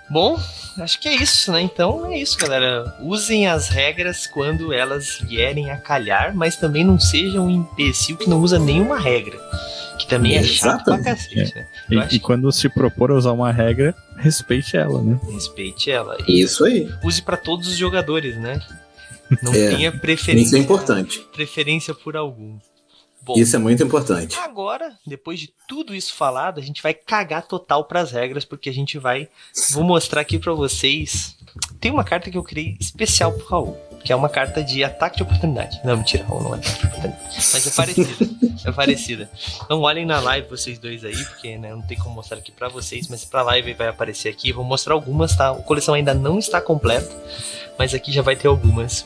Bom, acho que é isso, né? Então é isso, galera. Usem as regras quando elas vierem a calhar, mas também não seja um imbecil que não usa nenhuma regra. Que também é chato pra cacete, né? Eu E, acho e quando se propor a usar uma regra, respeite ela, né? que Respeite ela. E Isso aí. use pra todos os jogadores, né? Não É, tenha preferência. Isso é importante. Preferência por algum. Bom, Isso é muito importante. Agora, depois de tudo isso falado, a gente vai cagar total pras regras, porque a gente vai. Vou mostrar aqui pra vocês. Tem uma carta que eu criei especial pro Raul, que é uma carta de ataque de oportunidade. Não, mentira, Raul não é ataque de oportunidade. Mas é parecida. é parecida. Não olhem na live vocês dois aí, porque né, não tem como mostrar aqui pra vocês, mas pra live vai aparecer aqui. Vou mostrar algumas, tá? A coleção ainda não está completa, mas aqui já vai ter algumas.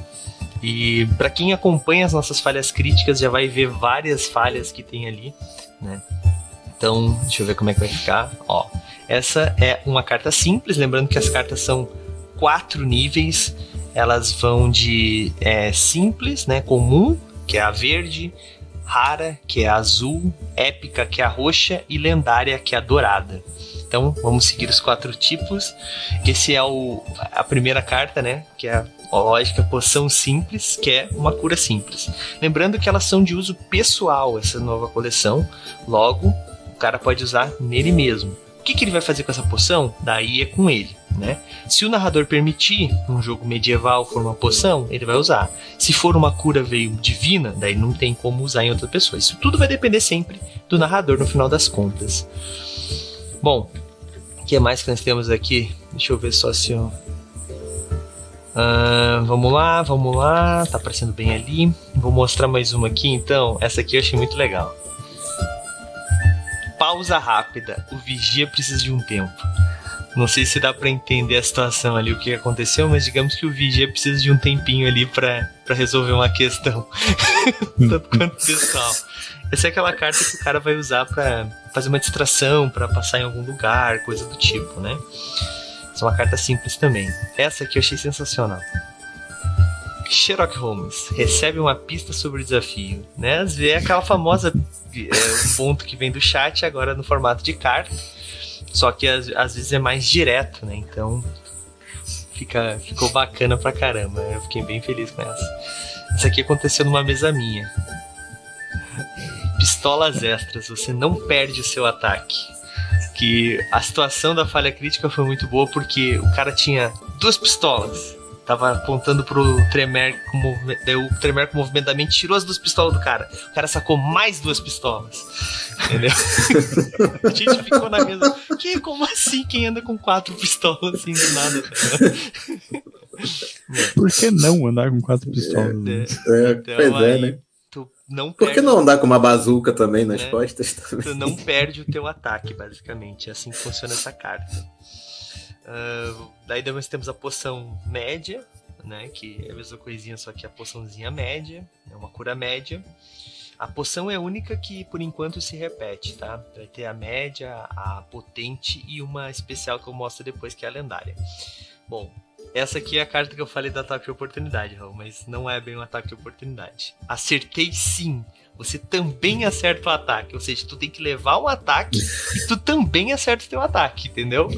E para quem acompanha as nossas falhas críticas já vai ver várias falhas que tem ali, né? Então, deixa eu ver como é que vai ficar. Ó, essa é uma carta simples, lembrando que as cartas são quatro níveis. Elas vão de é, simples, né? Comum, que é a verde, rara, que é a azul, épica, que é a roxa, e lendária, que é a dourada. Então, vamos seguir os quatro tipos. Esse é o, a primeira carta, né? Que é lógica poção simples, que é uma cura simples. Lembrando que elas são de uso pessoal, essa nova coleção. Logo, o cara pode usar nele mesmo. O que, que ele vai fazer com essa poção? Daí é com ele, né? Se o narrador permitir, num jogo medieval for uma poção, ele vai usar. Se for uma cura veio divina, daí não tem como usar em outra pessoa. Isso tudo vai depender sempre do narrador no final das contas. Bom, o que mais que nós temos aqui? Deixa eu ver só se eu... Ah, vamos lá, vamos lá. Tá aparecendo bem ali. Vou mostrar mais uma aqui então. Essa aqui eu achei muito legal. Pausa rápida. O vigia precisa de um tempo. Não sei se dá pra entender a situação ali, o que aconteceu, mas digamos que o vigia precisa de um tempinho ali pra resolver uma questão. Tanto quanto pessoal. Essa é aquela carta que o cara vai usar pra fazer uma distração, pra passar em algum lugar, coisa do tipo, né? É uma carta simples também. Essa aqui eu achei sensacional. Sherlock Holmes recebe uma pista sobre o desafio, né? É aquela famosa é, ponto que vem do chat agora no formato de carta. Só que às, às vezes é mais direto, né? Então fica, ficou bacana pra caramba. Eu fiquei bem feliz com essa. Isso aqui aconteceu numa mesa minha. Pistolas extras, você não perde o seu ataque. Que a situação da falha crítica foi muito boa porque o cara tinha duas pistolas tava apontando pro Tremer com movimento. Daí o Tremer com movimento da mente tirou as duas pistolas do cara. O cara sacou mais duas pistolas. Entendeu? a gente ficou na mesa. Que? Como assim? Quem anda com quatro pistolas assim do nada? Por que não andar com quatro pistolas? É, é, então, pois é, né? Não Por que não andar com uma bazuca também nas né? costas? Também? Tu não perde o teu ataque, basicamente. É assim que funciona essa carta. Uh, daí nós temos a poção média, né? Que é a mesma coisinha, só que a poçãozinha média. É uma cura média. A poção é a única que por enquanto se repete, tá? Vai ter a média, a potente e uma especial que eu mostro depois, que é a lendária. Bom, essa aqui é a carta que eu falei do ataque de oportunidade, Raul, mas não é bem um ataque de oportunidade. Acertei sim você também acerta o ataque. Ou seja, tu tem que levar um ataque e tu também acerta o teu ataque, entendeu?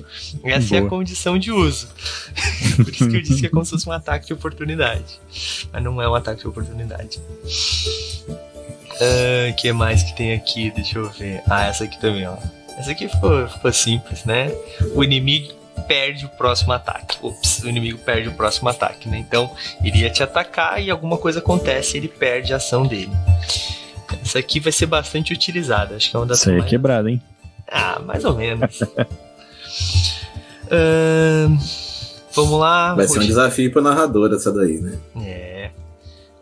Essa Boa. é a condição de uso. Por isso que eu disse que é como se fosse um ataque de oportunidade. Mas não é um ataque de oportunidade. O ah, que mais que tem aqui? Deixa eu ver. Ah, essa aqui também, ó. Essa aqui ficou, ficou simples, né? O inimigo perde o próximo ataque. Ops, o inimigo perde o próximo ataque, né? Então, iria te atacar e alguma coisa acontece e ele perde a ação dele. Essa aqui vai ser bastante utilizada. Acho que é uma das Isso aí é quebrada, hein? Ah, mais ou menos. uh, vamos lá. Vai roxinha. ser um desafio pro narrador essa daí, né? É.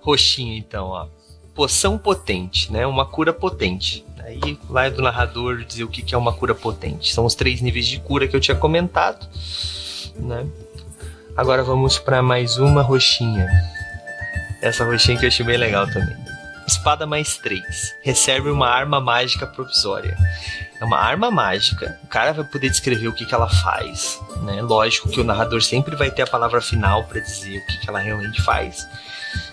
Roxinha, então, ó. Poção potente, né? Uma cura potente. Aí lá é do narrador dizer o que, é uma cura potente. São os três níveis de cura que eu tinha comentado, né? Agora vamos para mais uma roxinha. Essa roxinha que eu achei bem legal também. Espada mais 3. Recebe uma arma mágica provisória. É uma arma mágica. O cara vai poder descrever o que, que ela faz. Né? Lógico que o narrador sempre vai ter a palavra final para dizer o que, que ela realmente faz.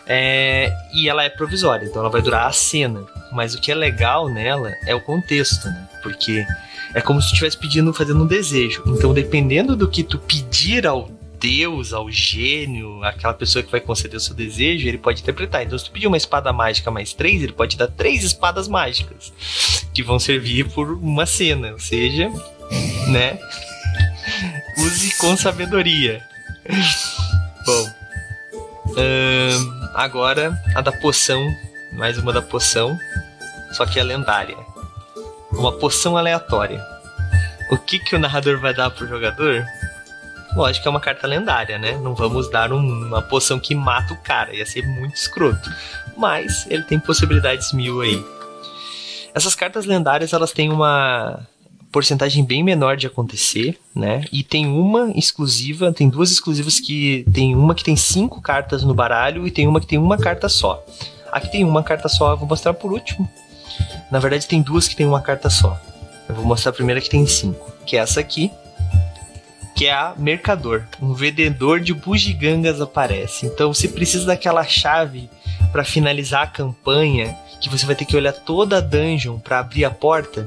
É, e ela é provisória, então ela vai durar a cena. Mas o que é legal nela é o contexto, né? Porque é como se tu estivesse pedindo, fazendo um desejo. Então, dependendo do que tu pedir ao Deus, ao gênio, aquela pessoa que vai conceder o seu desejo, ele pode interpretar. Então, se tu pedir uma espada mágica mais três, ele pode dar três espadas mágicas que vão servir por uma cena, ou seja, né? Use com sabedoria. Bom, agora a da poção, mais uma da poção, só que é lendária. Uma poção aleatória. O que que o narrador vai dar pro jogador? Lógico que é uma carta lendária, né? Não vamos dar um, uma poção que mata o cara, ia ser muito escroto. Mas ele tem possibilidades mil aí. Essas cartas lendárias, elas têm uma porcentagem bem menor de acontecer, né? E tem uma exclusiva, tem duas exclusivas que tem uma que tem cinco cartas no baralho e tem uma que tem uma carta só. Aqui tem uma carta só, vou mostrar por último. Na verdade, tem duas que tem uma carta só. Eu vou mostrar a primeira que tem cinco, que é essa aqui, que é a Mercador. Um vendedor de bugigangas aparece. Então você precisa daquela chave para finalizar a campanha, que você vai ter que olhar toda a dungeon para abrir a porta.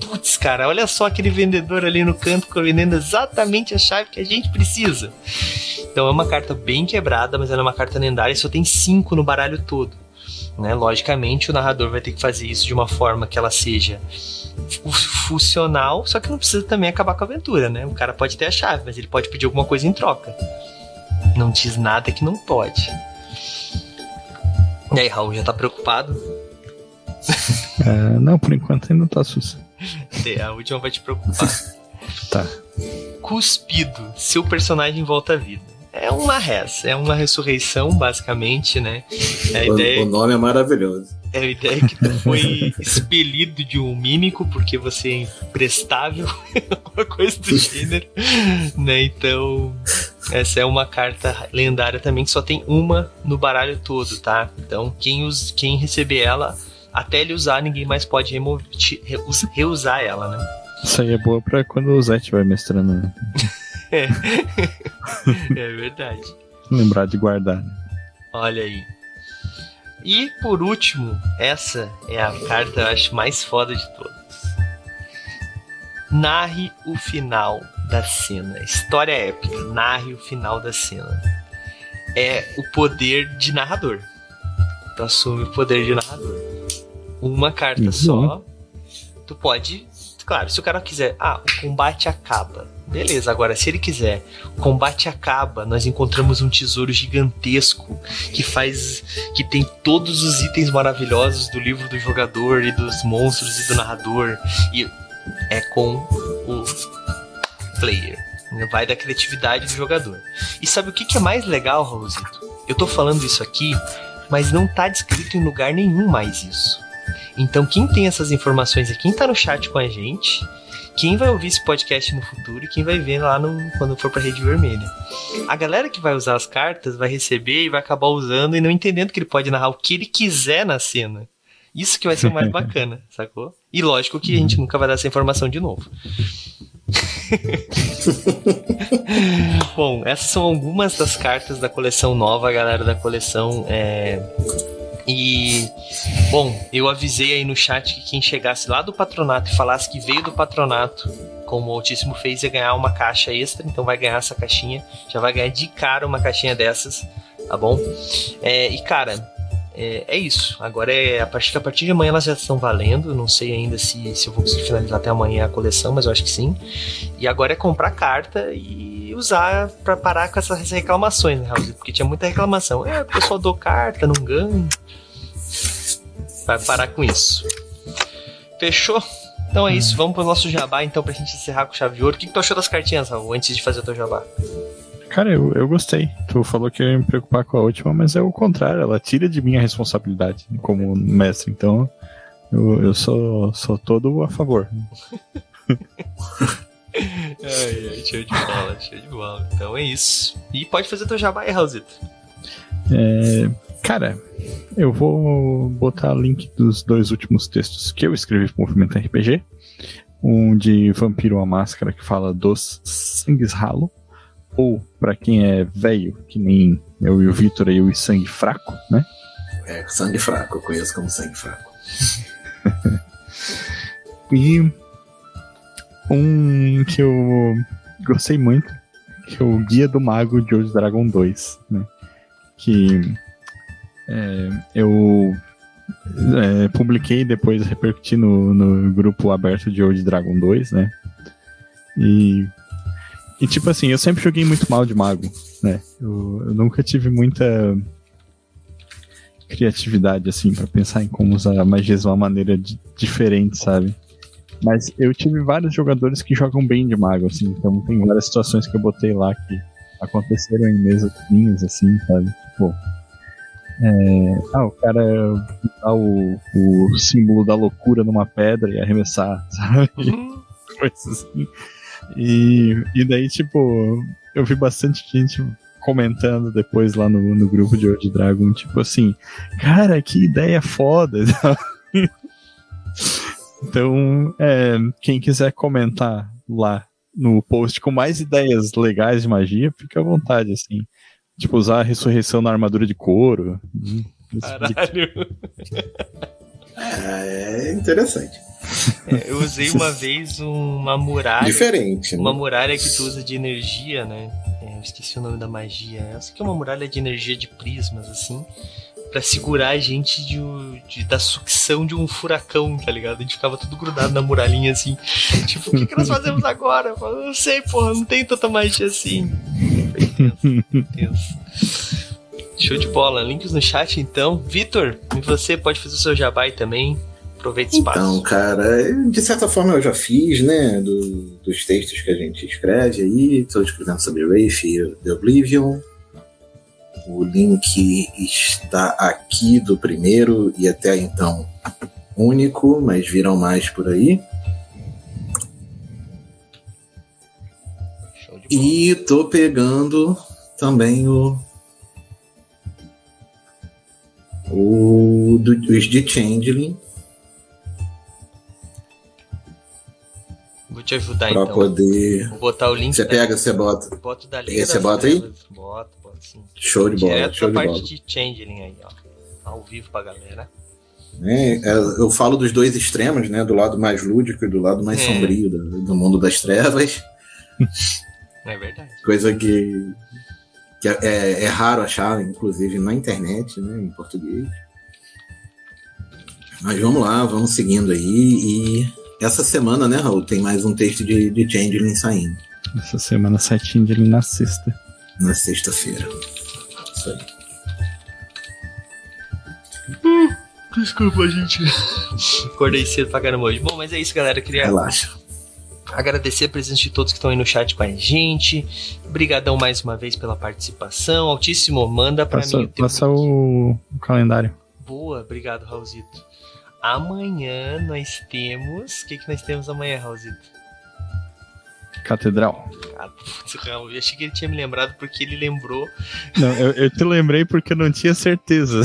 Putz, cara, olha só aquele vendedor ali no canto vendendo exatamente a chave que a gente precisa. Então é uma carta bem quebrada, mas ela é uma carta lendária e só tem cinco no baralho todo. Né? Logicamente, o narrador vai ter que fazer isso de uma forma que ela seja funcional, só que não precisa também acabar com a aventura, né? O cara pode ter a chave, mas ele pode pedir alguma coisa em troca. Não diz nada que não pode. E aí, Raul, já tá preocupado? É, não, por enquanto ainda tá sus. A última vai te preocupar. tá. Cuspido, seu personagem volta à vida é uma res, é uma ressurreição, basicamente, né? A o, ideia, o nome é maravilhoso. É a ideia que tu foi expelido de um mímico porque você é imprestável, uma coisa do gênero, né? Então, essa é uma carta lendária também que só tem uma no baralho todo, tá? Então, quem, us, quem receber ela, até ele usar, ninguém mais pode remover, reusar ela, né? Isso aí é boa pra quando o Zé estiver mestrando. Né? É. é verdade. Lembrar de guardar. Né? Olha aí. E por último, essa é a carta eu acho mais foda de todas. narre o final da cena. História épica, narre o final da cena. É o poder de narrador. Tu assume o poder de narrador. Uma carta Uhum. só. Tu pode. Claro, se o cara quiser. Ah, o combate acaba. Beleza, agora se ele quiser, o combate acaba, nós encontramos um tesouro gigantesco que faz. que tem todos os itens maravilhosos do livro do jogador e dos monstros e do narrador. E é com o player. Vai da criatividade do jogador. E sabe o que, que é mais legal, Raulzito? Eu tô falando isso aqui, mas não tá descrito em lugar nenhum mais isso. Então, quem tem essas informações é quem tá no chat com a gente, quem vai ouvir esse podcast no futuro e quem vai ver lá no, quando for pra Rede Vermelha. A galera que vai usar as cartas vai receber e vai acabar usando e não entendendo que ele pode narrar o que ele quiser na cena. Isso que vai ser o mais bacana, sacou? E lógico que a gente nunca vai dar essa informação de novo. Bom, essas são algumas das cartas da coleção nova, galera da coleção. É... E, bom, eu avisei aí no chat que quem chegasse lá do patronato e falasse que veio do patronato, como o Altíssimo fez, ia ganhar uma caixa extra, então vai ganhar essa caixinha. Já vai ganhar de cara uma caixinha dessas, tá bom? É, e cara, é, é isso. Agora é a partir, a partir de amanhã elas já estão valendo. Não sei ainda se, se eu vou conseguir finalizar até amanhã a coleção, mas eu acho que sim. E agora é comprar carta e usar pra parar com essas reclamações, né, Raul? Porque tinha muita reclamação. É, o pessoal dou carta, não ganha. Vai parar com isso. Fechou? Então é isso, vamos pro nosso jabá então pra gente encerrar com chave de ouro. O que, que tu achou das cartinhas, Raul, antes de fazer o teu jabá? Cara, eu, eu gostei. Tu falou que eu ia me preocupar com a última, mas é o contrário. Ela tira de mim a responsabilidade como mestre. Então, eu, eu sou, sou todo a favor. Ai, ai, show de bola, show de bola. Então é isso. E pode fazer teu jabá aí, Raulzito. É, cara, eu vou botar link dos dois últimos textos que eu escrevi pro Movimento RPG. Um de Vampiro a Máscara que fala dos sangues ralo. Ou, pra quem é velho, que nem eu e o Vitor aí, o sangue fraco, né? É, sangue fraco, eu conheço como sangue fraco. E um que eu gostei muito, que é o Guia do Mago de Old Dragon 2, né? Que é, eu é, publiquei depois repercuti no, no grupo aberto de Old Dragon 2, né? E, e tipo assim, eu sempre joguei muito mal de mago, né? Eu, eu nunca tive muita criatividade assim para pensar em como usar a magia de uma maneira di- diferente, sabe? Mas eu tive vários jogadores que jogam bem de mago, assim, então tem várias situações que eu botei lá que aconteceram em mesas minhas, assim, sabe? Tipo, é, ah, o cara botar o, o símbolo da loucura numa pedra e arremessar, sabe? Coisas assim. E, e daí, tipo, eu vi bastante gente comentando depois lá no, no grupo de Old Dragon, tipo assim, cara, que ideia foda. Então, é, quem quiser comentar lá no post com mais ideias legais de magia, fica à vontade, assim. Tipo, usar a ressurreição na armadura de couro. hum, tipo Caralho. É interessante. É, eu usei uma vez uma muralha. Diferente, né? Uma muralha que tu usa de energia, né? É, eu esqueci o nome da magia. Sei que é uma muralha de energia de prismas, assim. Pra segurar a gente de, de- da sucção de um furacão, tá ligado? A gente ficava tudo grudado na muralhinha, assim. Tipo, o que, que nós fazemos agora? Eu falo, não sei, porra, não tem tanta magia assim. Foi tenso, tenso. Show de bola. Links no chat, então. Vitor, e você pode fazer o seu jabá aí também. Aproveita o espaço. Então, cara, de certa forma eu já fiz, né? do- dos textos que a gente escreve aí. Estou escrevendo sobre Wraith e The Oblivion. O link está aqui do primeiro e até então único, mas viram mais por aí. E tô pegando também o. O do, os de Changeling Vou te ajudar pra então. poder. Vou botar o link. Você pega, você bota. Boto da Liga você bota aí? Trevas. Boto, boto sim. Show de bola, Direto show da de parte bola. de Changeling aí, ó. Ao vivo pra galera. Né? É, eu falo dos dois extremos, né? Do lado mais lúdico e do lado mais é. sombrio do, do, mundo das trevas. É verdade. Coisa que, que é, é, é raro achar, inclusive na internet, né? Em português. Mas vamos lá, vamos seguindo aí. E essa semana, né, Raul, tem mais um texto de, de Changeling saindo. Essa semana sai Changeling na sexta. Na sexta-feira. Isso aí. Hum, desculpa, gente. Acordei cedo pra caramba hoje. Bom, mas é isso, galera. Eu queria Relaxa. agradecer a presença de todos que estão aí no chat com a gente. Obrigadão mais uma vez pela participação. Altíssimo, manda pra passa, mim. Passa o, o calendário. Boa, obrigado, Raulzito. Amanhã nós temos. O que, que nós temos amanhã, Raulzito? Catedral. Ah, putz, eu achei que ele tinha me lembrado porque ele lembrou. Não, eu, eu te lembrei porque eu não tinha certeza.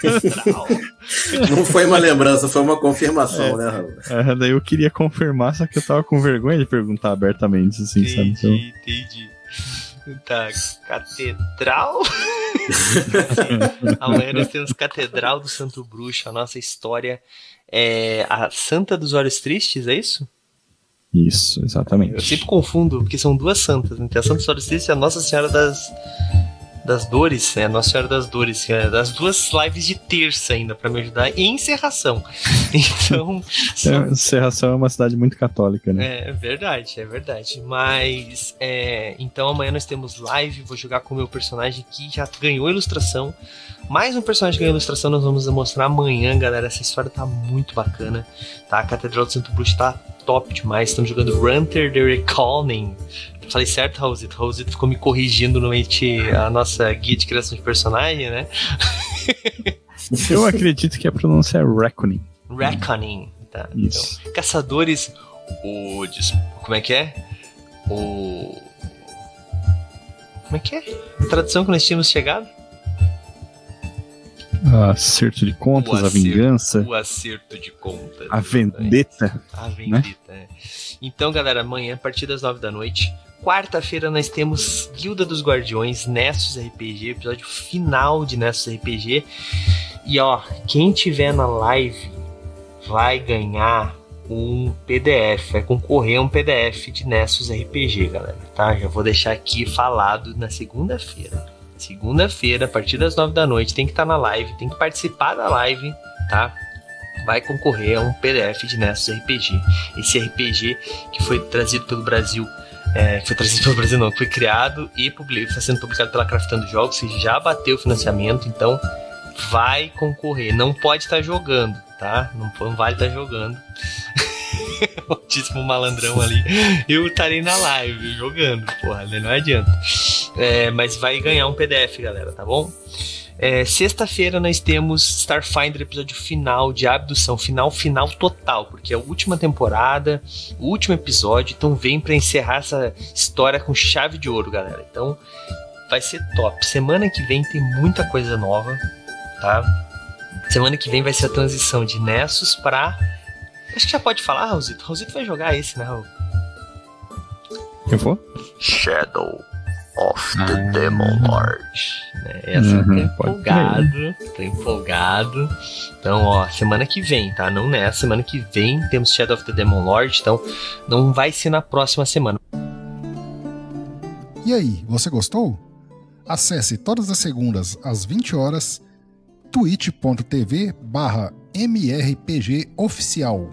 Catedral. Não foi uma lembrança, foi uma confirmação, é, né, Raul? É, daí eu queria confirmar, só que eu tava com vergonha de perguntar abertamente, assim, entendi, sabe? Então... Entendi. Tá, Catedral? Amanhã nós temos Catedral do Santo Bruxo, a nossa história é a Santa dos Olhos Tristes, é isso? Isso, exatamente. Eu sempre confundo, porque são duas santas, né? Tem a Santa Tristes e a Nossa Senhora das das dores, né? Nossa Senhora das Dores, é das duas lives de terça ainda para me ajudar e encerração. Então, são... encerração é uma cidade muito católica, né? É verdade, é verdade. Mas é, então amanhã nós temos live, vou jogar com o meu personagem que já ganhou ilustração. Mais um personagem que ganhou ilustração nós vamos mostrar amanhã, galera. Essa história tá muito bacana, tá? A Catedral do Santo Bruxo tá top demais. Estamos jogando Runter the Reckoning Falei certo, Raulzito? Raulzito ficou me corrigindo no a nossa guia de criação de personagem, né? Eu acredito que a pronúncia é Reckoning. Reckoning, tá. Isso. Então, caçadores. O. Como é que é? O. Como é que é? A tradução que nós tínhamos chegado? acerto de contas, acerto, a vingança. O acerto de contas. A vendetta. A vendetta. Né? Então, galera, amanhã, a partir das nove da noite, Quarta-feira nós temos Guilda dos Guardiões, Nessus RPG, episódio final de Nessus RPG. E ó, quem tiver na live vai ganhar um PDF, vai concorrer a um PDF de Nessus RPG, galera, tá? Já vou deixar aqui falado na segunda-feira. Segunda-feira, a partir das nove da noite, tem que estar tá na live, tem que participar da live, tá? Vai concorrer a um PDF de Nessus RPG. Esse RPG que foi trazido pelo Brasil é, foi trazido pelo Brasil, não, foi criado e está sendo publicado pela Craftando Jogos, que já bateu o financiamento, então vai concorrer. Não pode estar tá jogando, tá? Não, não vale estar tá jogando. Altíssimo malandrão ali. Eu estarei na live jogando, porra, não adianta. É, mas vai ganhar um PDF, galera, tá bom? É, Sexta-feira nós temos Starfinder, episódio final de abdução, final, final total, porque é a última temporada, o último episódio, então vem para encerrar essa história com chave de ouro, galera. Então vai ser top. Semana que vem tem muita coisa nova, tá? Semana que vem vai ser a transição de Nessus para Acho que já pode falar, Raulzito. Raulzito vai jogar esse, né, Raul? Eu vou? Shadow of the ah. Demon Lord. Né? Essa uhum, tô empolgado, tô empolgado. Então, ó, semana que vem, tá? Não nessa, semana que vem temos Shadow of the Demon Lord, então não vai ser na próxima semana. E aí, você gostou? Acesse todas as segundas às 20 horas twitch.tv barra mrpgoficial.